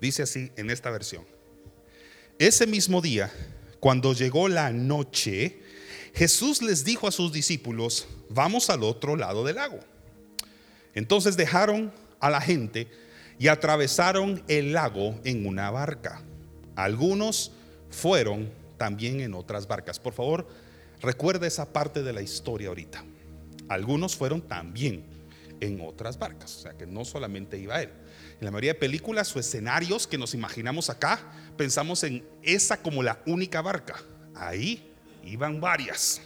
Dice así en esta versión. Ese mismo día, cuando llegó la noche, Jesús les dijo a sus discípulos, vamos al otro lado del lago. Entonces dejaron a la gente y atravesaron el lago en una barca. Algunos fueron también en otras barcas. Por favor, recuerda esa parte de la historia ahorita. Algunos fueron también en otras barcas, o sea que no solamente iba él. En la mayoría de películas o escenarios que nos imaginamos acá, pensamos en esa como la única barca. Ahí iban varias.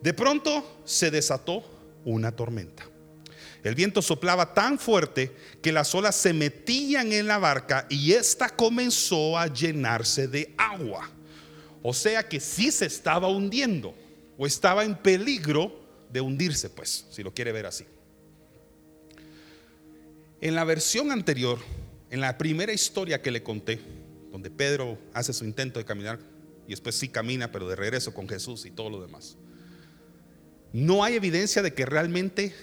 De pronto se desató una tormenta. El viento soplaba tan fuerte que las olas se metían en la barca y ésta comenzó a llenarse de agua. O sea que sí se estaba hundiendo o estaba en peligro de hundirse, pues, si lo quiere ver así. En la versión anterior, en la primera historia que le conté, donde Pedro hace su intento de caminar y después sí camina, pero de regreso con Jesús y todo lo demás. No hay evidencia de que realmente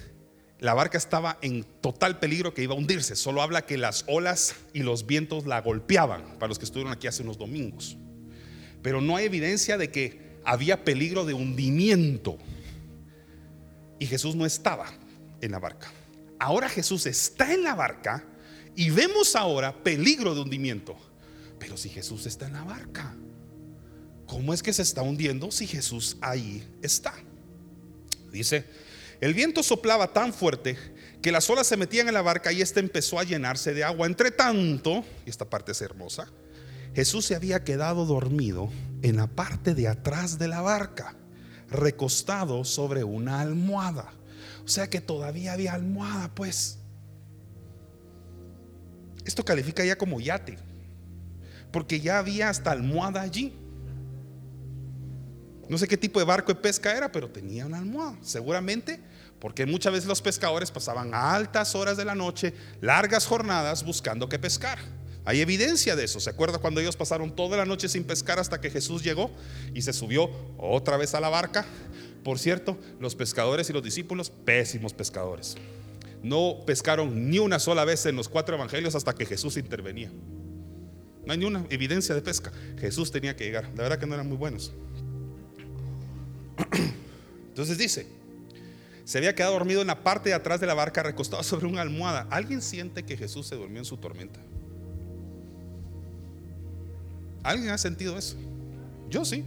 la barca estaba en total peligro que iba a hundirse. Solo habla que las olas y los vientos la golpeaban, para los que estuvieron aquí hace unos domingos. Pero no hay evidencia de que había peligro de hundimiento. Y Jesús no estaba en la barca. Ahora Jesús está en la barca y vemos ahora peligro de hundimiento. Pero si Jesús está en la barca, ¿cómo es que se está hundiendo si Jesús ahí está? Dice, el viento soplaba tan fuerte que las olas se metían en la barca y ésta empezó a llenarse de agua. Entre tanto, y esta parte es hermosa, Jesús se había quedado dormido en la parte de atrás de la barca, recostado sobre una almohada. O sea que todavía había almohada, pues. Esto califica ya como yate, porque ya había hasta almohada allí. No sé qué tipo de barco de pesca era, pero tenía una almohada, seguramente, porque muchas veces los pescadores pasaban altas horas de la noche, largas jornadas buscando qué pescar. Hay evidencia de eso. ¿Se acuerda cuando ellos pasaron toda la noche sin pescar hasta que Jesús llegó y se subió otra vez a la barca? Por cierto, los pescadores y los discípulos, pésimos pescadores. No pescaron ni una sola vez en los cuatro evangelios hasta que Jesús intervenía. No hay ni una evidencia de pesca. Jesús tenía que llegar. La verdad que no eran muy buenos. Entonces dice, se había quedado dormido en la parte de atrás de la barca recostado sobre una almohada. ¿Alguien siente que Jesús se durmió en su tormenta? ¿Alguien ha sentido eso? Yo sí.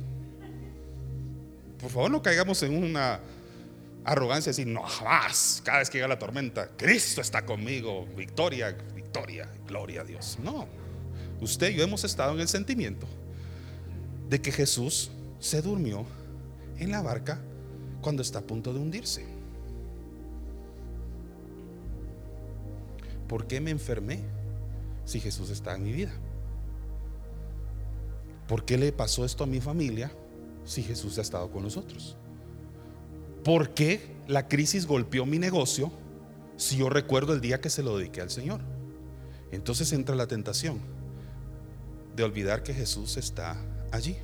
Por favor, no caigamos en una arrogancia así, no, jamás, cada vez que llega la tormenta, Cristo está conmigo, victoria, victoria, gloria a Dios. No, usted y yo hemos estado en el sentimiento de que Jesús se durmió en la barca cuando está a punto de hundirse. ¿Por qué me enfermé si Jesús está en mi vida? ¿Por qué le pasó esto a mi familia si Jesús ha estado con nosotros? ¿Por qué la crisis golpeó mi negocio si yo recuerdo el día que se lo dediqué al Señor? Entonces entra la tentación de olvidar que Jesús está allí.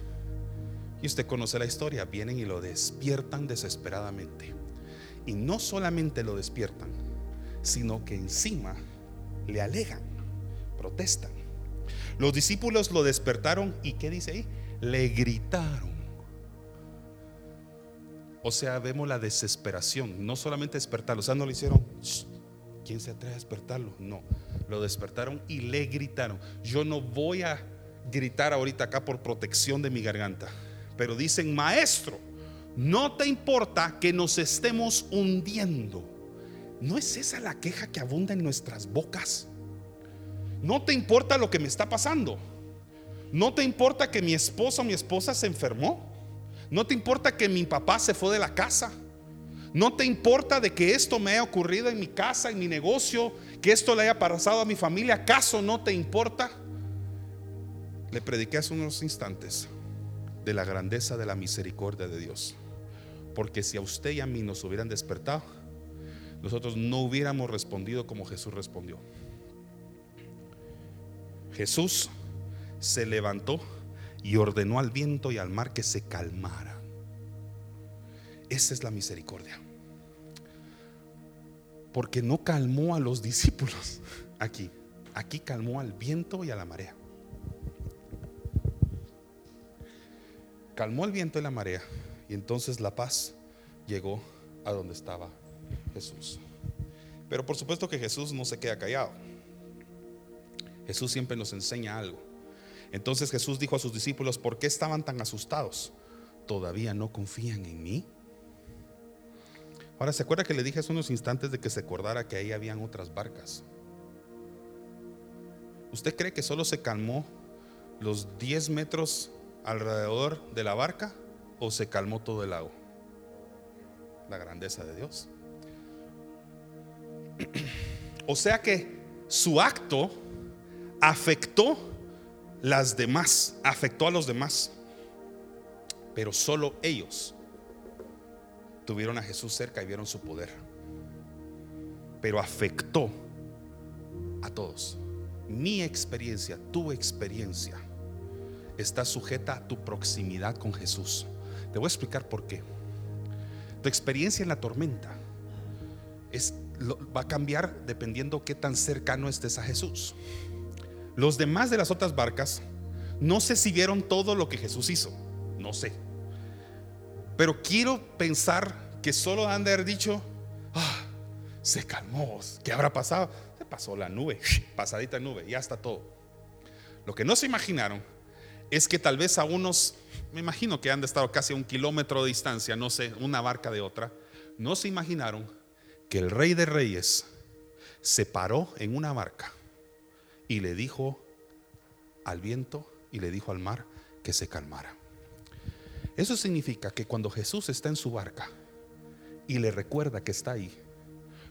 Y usted conoce la historia, vienen y lo despiertan desesperadamente. Y no solamente lo despiertan, sino que encima le alegan, protestan. Los discípulos lo despertaron y ¿qué dice ahí? Le gritaron. O sea, vemos la desesperación, no solamente despertarlo, o sea, no le hicieron, ¿quién se atreve a despertarlo? No, lo despertaron y le gritaron. Yo no voy a gritar ahorita acá por protección de mi garganta pero dicen, maestro, no te importa que nos estemos hundiendo. ¿No es esa la queja que abunda en nuestras bocas? ¿No te importa lo que me está pasando? ¿No te importa que mi esposo o mi esposa se enfermó? ¿No te importa que mi papá se fue de la casa? ¿No te importa de que esto me haya ocurrido en mi casa, en mi negocio, que esto le haya pasado a mi familia? ¿Acaso no te importa? Le prediqué hace unos instantes de la grandeza de la misericordia de Dios. Porque si a usted y a mí nos hubieran despertado, nosotros no hubiéramos respondido como Jesús respondió. Jesús se levantó y ordenó al viento y al mar que se calmara. Esa es la misericordia. Porque no calmó a los discípulos aquí. Aquí calmó al viento y a la marea. Calmó el viento y la marea y entonces la paz llegó a donde estaba Jesús. Pero por supuesto que Jesús no se queda callado. Jesús siempre nos enseña algo. Entonces Jesús dijo a sus discípulos, ¿por qué estaban tan asustados? ¿Todavía no confían en mí? Ahora, ¿se acuerda que le dije hace unos instantes de que se acordara que ahí habían otras barcas? ¿Usted cree que solo se calmó los 10 metros alrededor de la barca o se calmó todo el lago? La grandeza de Dios. (clears throat) O sea que su acto afectó las demás, afectó a los demás. Pero solo ellos tuvieron a Jesús cerca y vieron su poder. Pero afectó a todos. Mi experiencia, tu experiencia está sujeta a tu proximidad con Jesús. Te voy a explicar por qué. Tu experiencia en la tormenta es, va a cambiar dependiendo qué tan cercano estés a Jesús. Los demás de las otras barcas no sé si vieron todo lo que Jesús hizo, no sé. Pero quiero pensar que solo han de haber dicho, ah, se calmó, ¿qué habrá pasado? Se pasó la nube, (laughs) pasadita nube, ya está todo. Lo que no se imaginaron es que tal vez a unos, me imagino que han estar casi a un kilómetro de distancia, no sé, una barca de otra, no se imaginaron que el rey de reyes se paró en una barca y le dijo al viento y le dijo al mar que se calmara. Eso significa que cuando Jesús está en su barca y le recuerda que está ahí,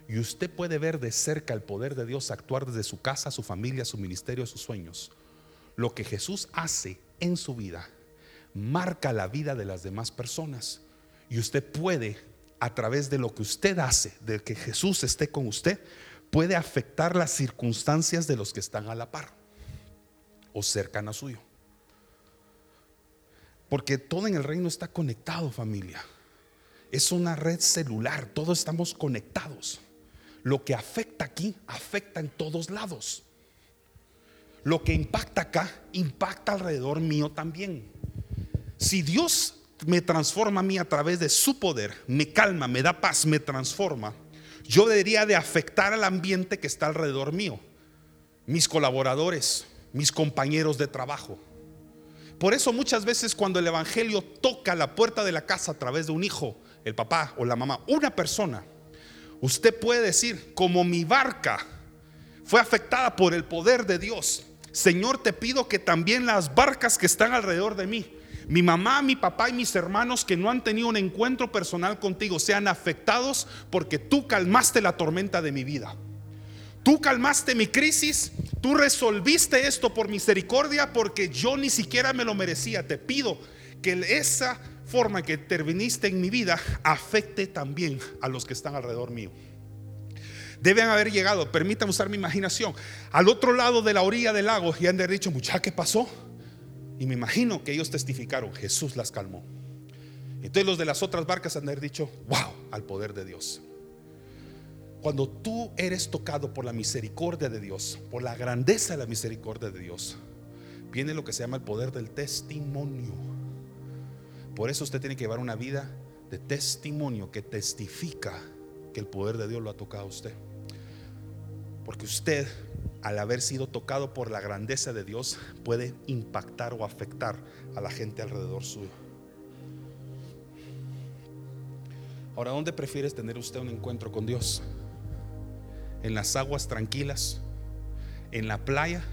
y usted puede ver de cerca el poder de Dios actuar desde su casa, su familia, su ministerio, sus sueños, lo que Jesús hace en su vida marca la vida de las demás personas. Y usted puede, a través de lo que usted hace, de que Jesús esté con usted, puede afectar las circunstancias de los que están a la par o cercan a suyo. Porque todo en el reino está conectado, familia. Es una red celular, todos estamos conectados. Lo que afecta aquí, afecta en todos lados. Lo que impacta acá, impacta alrededor mío también. Si Dios me transforma a mí a través de su poder, me calma, me da paz, me transforma, yo debería de afectar al ambiente que está alrededor mío. Mis colaboradores, mis compañeros de trabajo. Por eso muchas veces cuando el Evangelio toca la puerta de la casa a través de un hijo, el papá o la mamá, una persona, usted puede decir, como mi barca fue afectada por el poder de Dios, Señor, te pido que también las barcas que están alrededor de mí, mi mamá, mi papá y mis hermanos que no han tenido un encuentro personal contigo sean afectados porque tú calmaste la tormenta de mi vida. Tú calmaste mi crisis, tú resolviste esto por misericordia porque yo ni siquiera me lo merecía. Te pido que esa forma que interviniste en mi vida afecte también a los que están alrededor mío. Deben haber llegado, permítanme usar mi imaginación, al otro lado de la orilla del lago y han de haber dicho, muchacha, ¿qué pasó? Y me imagino que ellos testificaron, Jesús las calmó. Entonces los de las otras barcas han de haber dicho, wow, al poder de Dios. Cuando tú eres tocado por la misericordia de Dios, por la grandeza de la misericordia de Dios, viene lo que se llama el poder del testimonio. Por eso usted tiene que llevar una vida de testimonio que testifica que el poder de Dios lo ha tocado a usted. Porque usted, al haber sido tocado por la grandeza de Dios, puede impactar o afectar a la gente alrededor suyo. Ahora, ¿dónde prefieres tener usted un encuentro con Dios? en las aguas tranquilas, en la playa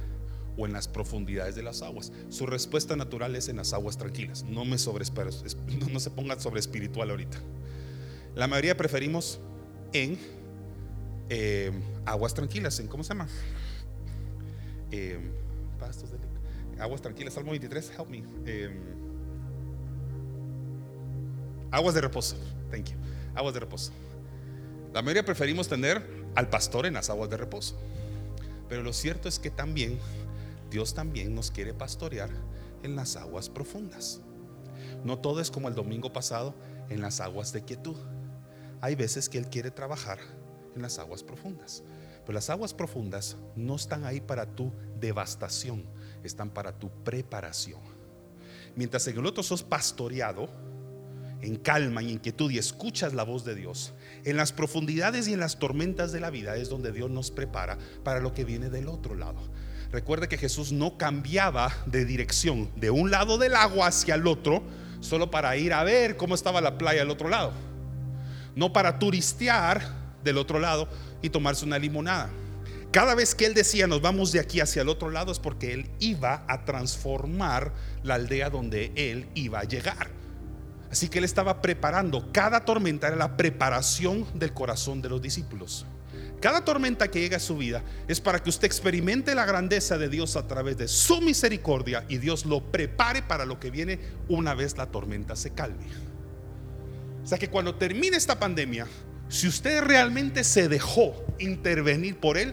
o en las profundidades de las aguas. Su respuesta natural es en las aguas tranquilas. No me sobre, no se pongan sobre espiritual ahorita. La mayoría preferimos en eh, aguas tranquilas, en cómo se llama. Eh, pastos de aguas tranquilas, Salmo 23, help me. Eh, aguas de reposo, thank you. Aguas de reposo. La mayoría preferimos tener al pastor en las aguas de reposo. Pero lo cierto es que también Dios también nos quiere pastorear en las aguas profundas. No todo es como el domingo pasado en las aguas de quietud. Hay veces que Él quiere trabajar en las aguas profundas. Pero las aguas profundas no están ahí para tu devastación, están para tu preparación. Mientras en el otro sos pastoreado, en calma y en quietud y escuchas la voz de Dios, en las profundidades y en las tormentas de la vida es donde Dios nos prepara para lo que viene del otro lado. Recuerde que Jesús no cambiaba de dirección de un lado del agua hacia el otro solo para ir a ver cómo estaba la playa al otro lado. No para turistear del otro lado y tomarse una limonada. Cada vez que él decía nos vamos de aquí hacia el otro lado es porque él iba a transformar la aldea donde él iba a llegar. Así que él estaba preparando, cada tormenta era la preparación del corazón de los discípulos. Cada tormenta que llega a su vida es para que usted experimente la grandeza de Dios a través de su misericordia y Dios lo prepare para lo que viene una vez la tormenta se calme. O sea que cuando termine esta pandemia, si usted realmente se dejó intervenir por Él,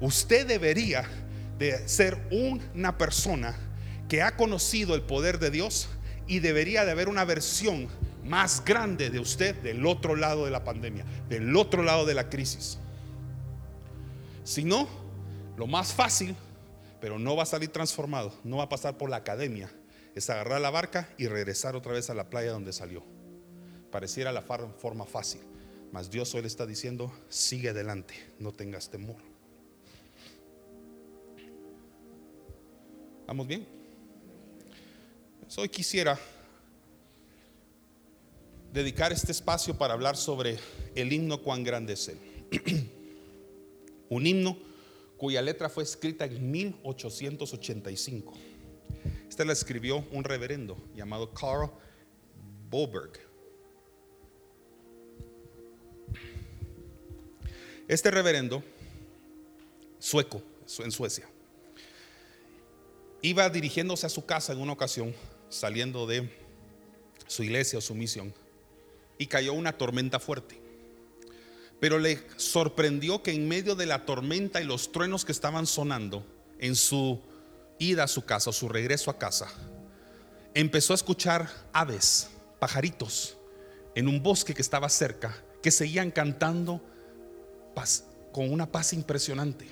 usted debería de ser una persona que ha conocido el poder de Dios y debería de haber una versión más grande de usted del otro lado de la pandemia, del otro lado de la crisis. Si no, lo más fácil, pero no va a salir transformado, no va a pasar por la academia, es agarrar la barca y regresar otra vez a la playa donde salió. Pareciera la forma fácil, mas Dios hoy le está diciendo, sigue adelante, no tengas temor. ¿Vamos bien? Hoy quisiera dedicar este espacio para hablar sobre el himno cuán grande es él. (clears throat) Un himno cuya letra fue escrita en 1885. Esta la escribió un reverendo llamado Carl Boberg. Este reverendo, sueco, en Suecia, iba dirigiéndose a su casa en una ocasión, saliendo de su iglesia o su misión, y cayó una tormenta fuerte. Pero le sorprendió que en medio de la tormenta y los truenos que estaban sonando en su ida a su casa, o su regreso a casa, empezó a escuchar aves, pajaritos, en un bosque que estaba cerca, que seguían cantando con una paz impresionante.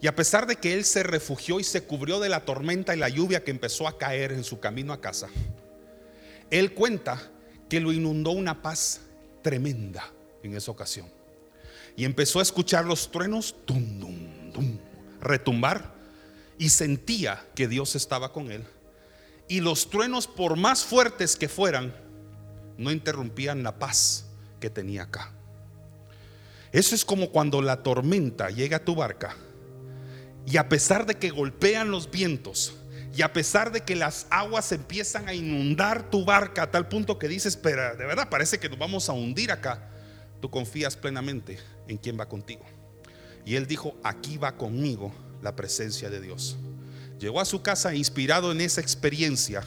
Y a pesar de que él se refugió y se cubrió de la tormenta y la lluvia que empezó a caer en su camino a casa, él cuenta que lo inundó una paz tremenda en esa ocasión. Y empezó a escuchar los truenos retumbar y sentía que Dios estaba con él. Y los truenos, por más fuertes que fueran, no interrumpían la paz que tenía acá. Eso es como cuando la tormenta llega a tu barca y a pesar de que golpean los vientos, y a pesar de que las aguas empiezan a inundar tu barca a tal punto que dices, pero de verdad parece que nos vamos a hundir acá, tú confías plenamente en quien va contigo. Y él dijo, aquí va conmigo la presencia de Dios. Llegó a su casa inspirado en esa experiencia.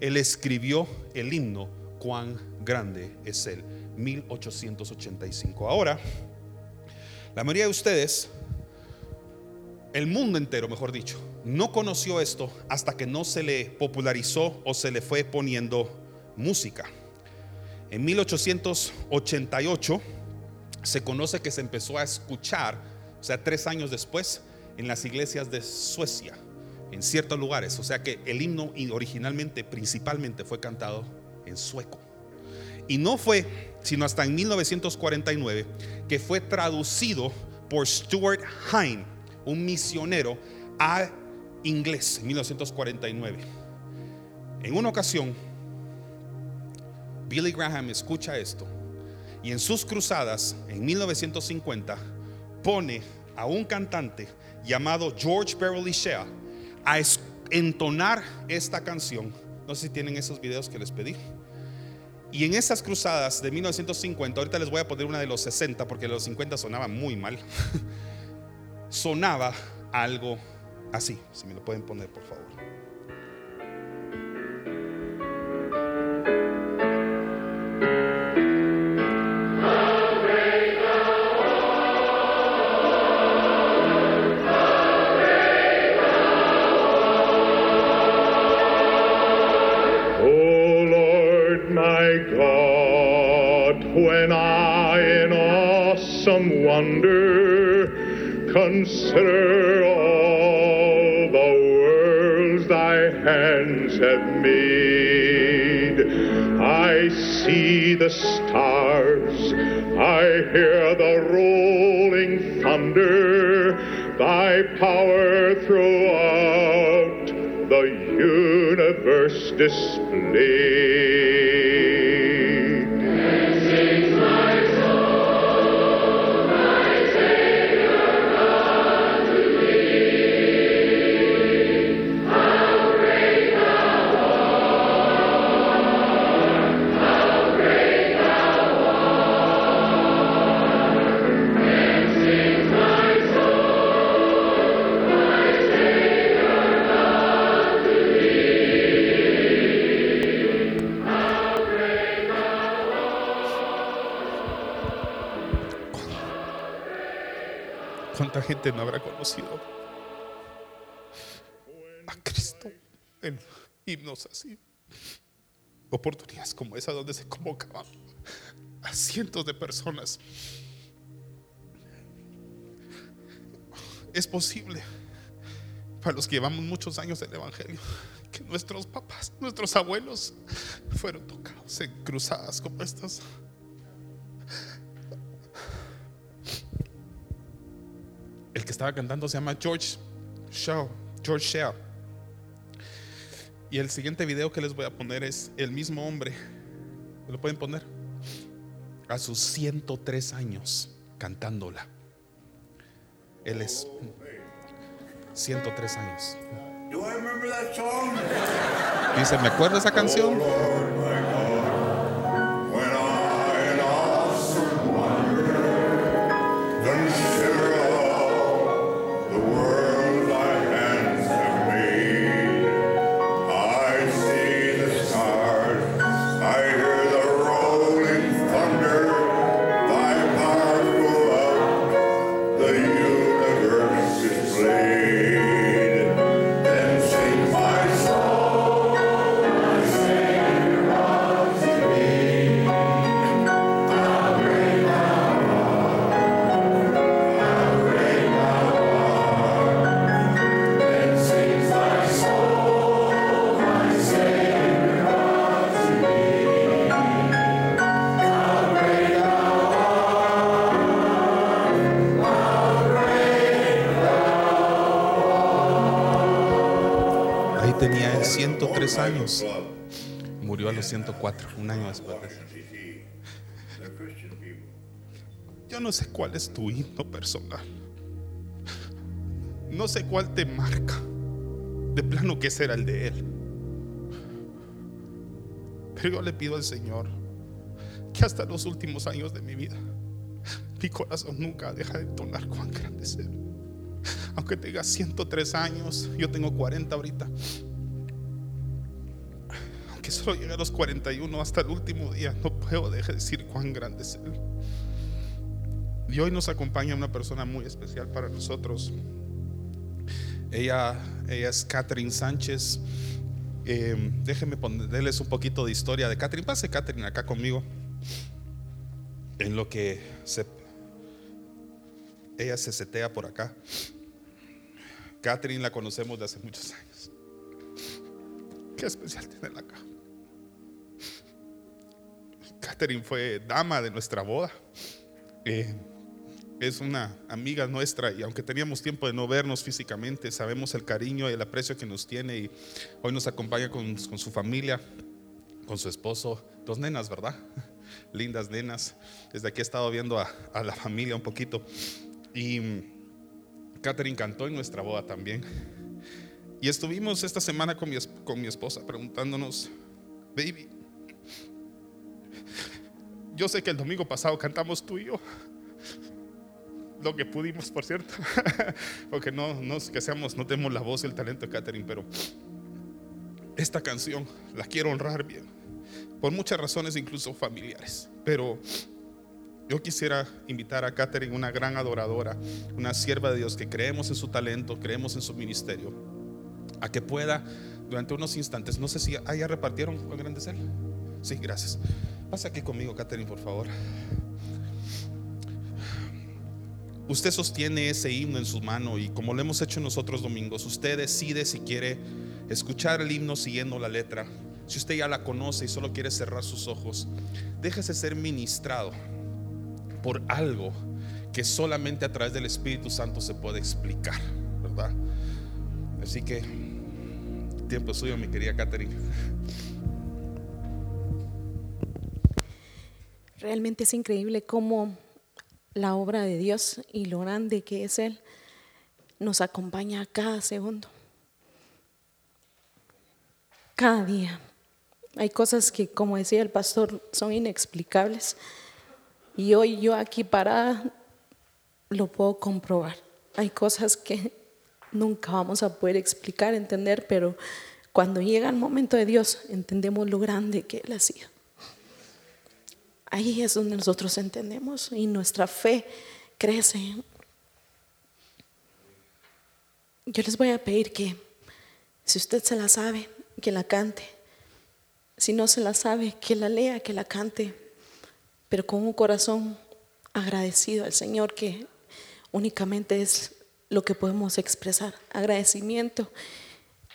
Él escribió el himno, cuán grande es él, 1885. Ahora, la mayoría de ustedes el mundo entero, mejor dicho, no conoció esto hasta que no se le popularizó o se le fue poniendo música. En 1888 se conoce que se empezó a escuchar, o sea, tres años después, en las iglesias de Suecia, en ciertos lugares. O sea que el himno originalmente, principalmente, fue cantado en sueco. Y no fue sino hasta en 1949 que fue traducido por Stuart Hine un misionero a inglés en 1949. En una ocasión, Billy Graham escucha esto y en sus cruzadas en 1950 pone a un cantante llamado George Beverly Shea a entonar esta canción. No sé si tienen esos videos que les pedí. Y en esas cruzadas de 1950, ahorita les voy a poner una de los 60 porque los 50 sonaba muy mal. (laughs) sonaba algo así. Si me lo pueden poner, por favor. Wonder Consider all the worlds thy hands have made. I see the stars, I hear the rolling thunder, thy power throughout the universe displayed. No habrá conocido a Cristo en himnos así. Oportunidades como esa donde se convocaban a cientos de personas. Es posible para los que llevamos muchos años del Evangelio que nuestros papás, nuestros abuelos fueron tocados en cruzadas como estas. El que estaba cantando se llama George Shaw, George Shaw. Y el siguiente video que les voy a poner es el mismo hombre. ¿Me lo pueden poner? A sus 103 años cantándola. Él es 103 años. Dice, ¿me acuerdo esa canción? Años. Murió a los 104, un año después de eso. Yo no sé cuál es tu himno personal. No sé cuál te marca. De plano que será el de él. Pero yo le pido al Señor que hasta los últimos años de mi vida, mi corazón nunca deja de entonar cuán grande es Él. Aunque tenga 103 años, yo tengo 40 ahorita. Aunque solo llegue a los 41 hasta el último día, no puedo decir cuán grande es Él. Y hoy nos acompaña una persona muy especial para nosotros. Ella, es Catherine Sánchez. Eh, déjenme ponerles un poquito de historia de Catherine. Pase Catherine acá conmigo. En lo que ella se setea por acá. Catherine la conocemos de hace muchos años. Qué especial tenerla acá. Catherine fue dama de nuestra boda. Eh, es una amiga nuestra y aunque teníamos tiempo de no vernos físicamente, sabemos el cariño y el aprecio que nos tiene y hoy nos acompaña con, su familia, con su esposo, dos nenas, ¿verdad? (laughs) Lindas nenas. Desde aquí he estado viendo a, la familia un poquito y Catherine cantó en nuestra boda también. Y estuvimos esta semana con mi, con mi esposa preguntándonos, baby, yo sé que el domingo pasado cantamos tú y yo (laughs) lo que pudimos, por cierto, (laughs) porque no, no es que seamos, no tenemos la voz y el talento de Catherine, pero esta canción la quiero honrar bien, por muchas razones, incluso familiares. Pero yo quisiera invitar a Catherine, una gran adoradora, una sierva de Dios que creemos en su talento, creemos en su ministerio, a que pueda durante unos instantes, no sé si ah, ya repartieron él. Sí, gracias. Pasa aquí conmigo, Catherine, por favor. Usted sostiene ese himno en su mano y como lo hemos hecho nosotros domingos, usted decide si quiere escuchar el himno siguiendo la letra. Si usted ya la conoce y solo quiere cerrar sus ojos, déjese ser ministrado por algo que solamente a través del Espíritu Santo se puede explicar, ¿verdad? Así que tiempo suyo, mi querida Catherine. Realmente es increíble cómo la obra de Dios y lo grande que es Él nos acompaña a cada segundo, cada día. Hay cosas que, como decía el pastor, son inexplicables. Y hoy yo aquí parada lo puedo comprobar. Hay cosas que nunca vamos a poder explicar, entender, pero cuando llega el momento de Dios, entendemos lo grande que Él ha sido. Ahí es donde nosotros entendemos y nuestra fe crece. Yo les voy a pedir que, si usted se la sabe, que la cante. Si no se la sabe, que la lea, que la cante, pero con un corazón agradecido al Señor que únicamente es lo que podemos expresar, agradecimiento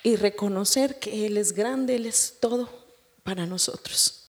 y reconocer que Él es grande, Él es todo para nosotros.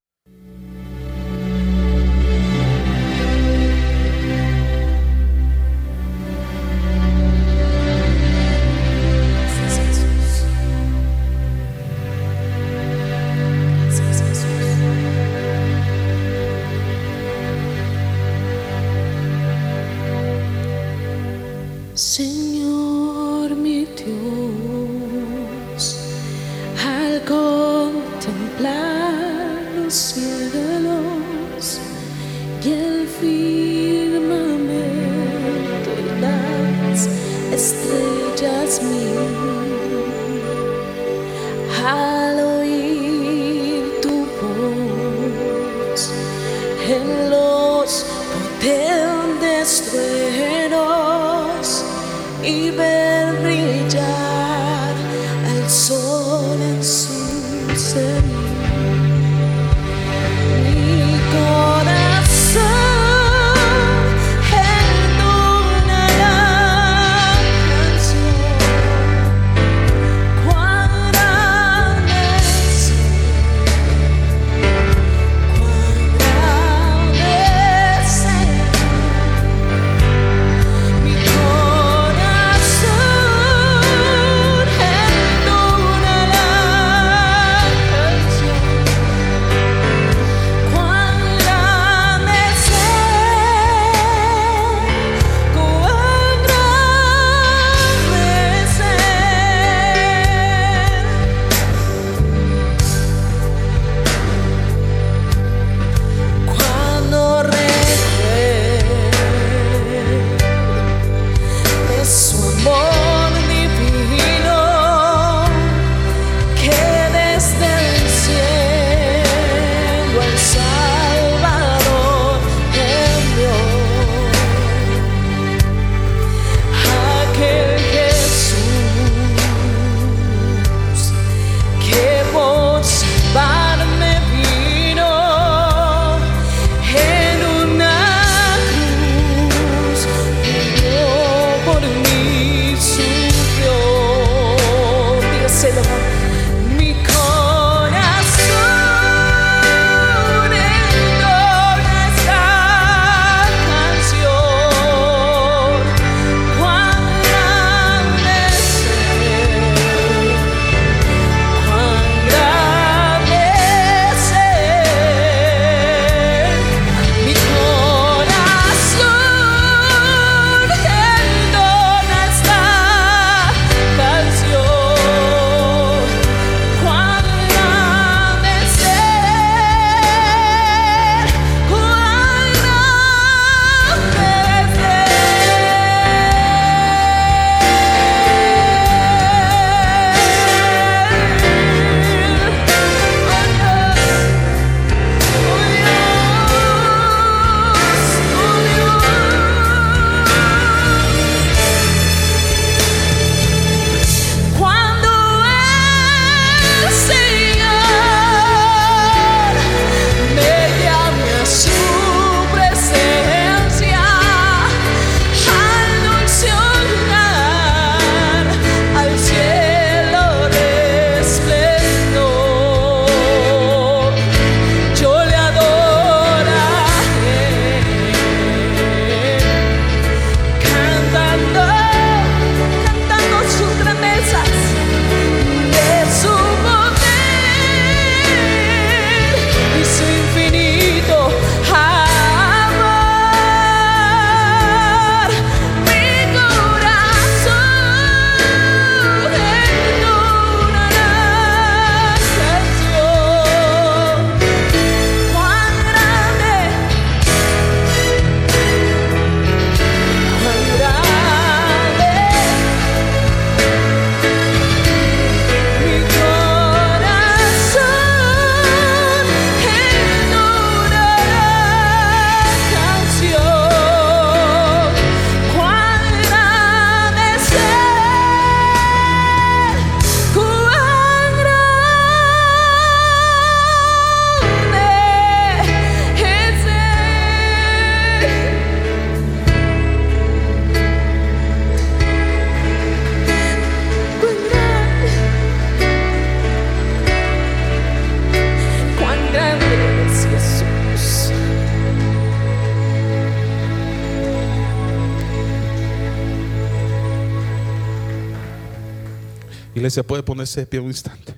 Ponerse de pie un instante.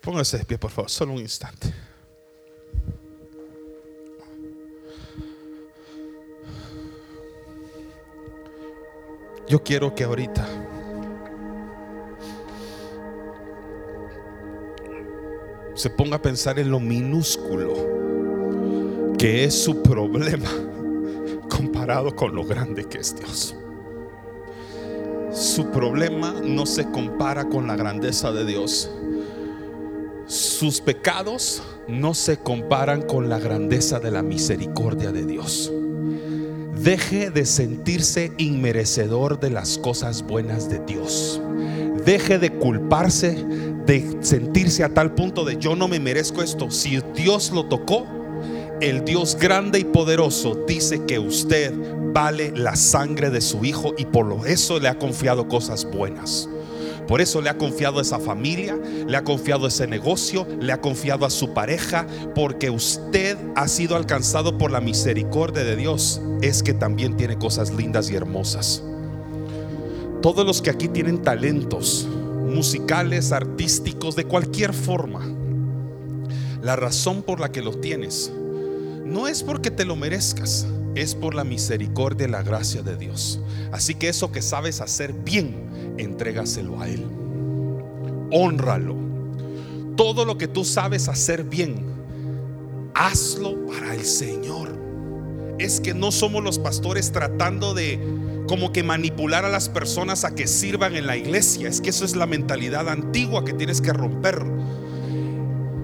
Póngase de pie, por favor, solo un instante. Yo quiero que ahorita se ponga a pensar en lo minúsculo que es su problema comparado con lo grande que es Dios. Su problema no se compara con la grandeza de Dios. Sus pecados no se comparan con la grandeza de la misericordia de Dios. Deje de sentirse inmerecedor de las cosas buenas de Dios. Deje de culparse, de sentirse a tal punto de yo no me merezco esto. Si Dios lo tocó, el Dios grande y poderoso dice que usted vale la sangre de su hijo y por eso le ha confiado cosas buenas. Por eso le ha confiado a esa familia, le ha confiado ese negocio, le ha confiado a su pareja, porque usted ha sido alcanzado por la misericordia de Dios. Es que también tiene cosas lindas y hermosas. Todos los que aquí tienen talentos musicales, artísticos, de cualquier forma, la razón por la que lo tienes no es porque te lo merezcas, es por la misericordia y la gracia de Dios. Así que eso que sabes hacer bien, entrégaselo a Él. Honralo. Todo lo que tú sabes hacer bien, hazlo para el Señor. Es que no somos los pastores tratando de como que manipular a las personas a que sirvan en la iglesia. Es que eso es la mentalidad antigua que tienes que romper.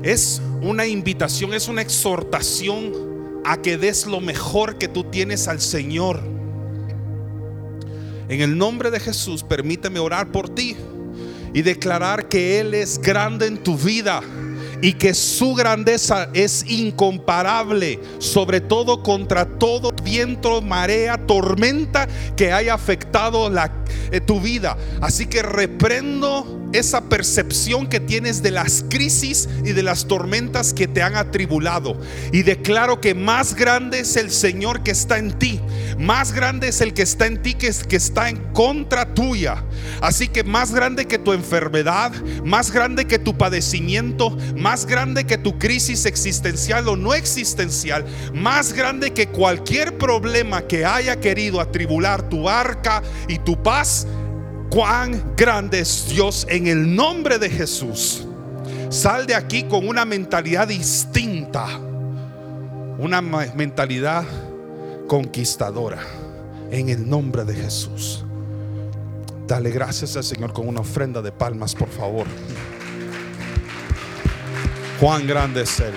Es una invitación, es una exhortación a que des lo mejor que tú tienes al Señor. En el nombre de Jesús, permíteme orar por ti y declarar que Él es grande en tu vida y que su grandeza es incomparable, sobre todo contra todo viento, marea, tormenta que haya afectado la, eh, tu vida. Así que reprendo esa percepción que tienes de las crisis y de las tormentas que te han atribulado. Y declaro que más grande es el Señor que está en ti. Más grande es el que está en ti que, es, que está en contra tuya. Así que más grande que tu enfermedad, más grande que tu padecimiento, más grande que tu crisis existencial o no existencial, más grande que cualquier problema que haya querido atribular tu arca y tu paz cuán grande es Dios en el nombre de Jesús. Sal de aquí con una mentalidad distinta, una mentalidad conquistadora en el nombre de Jesús. Dale gracias al Señor con una ofrenda de palmas, por favor. Cuán grande es Él.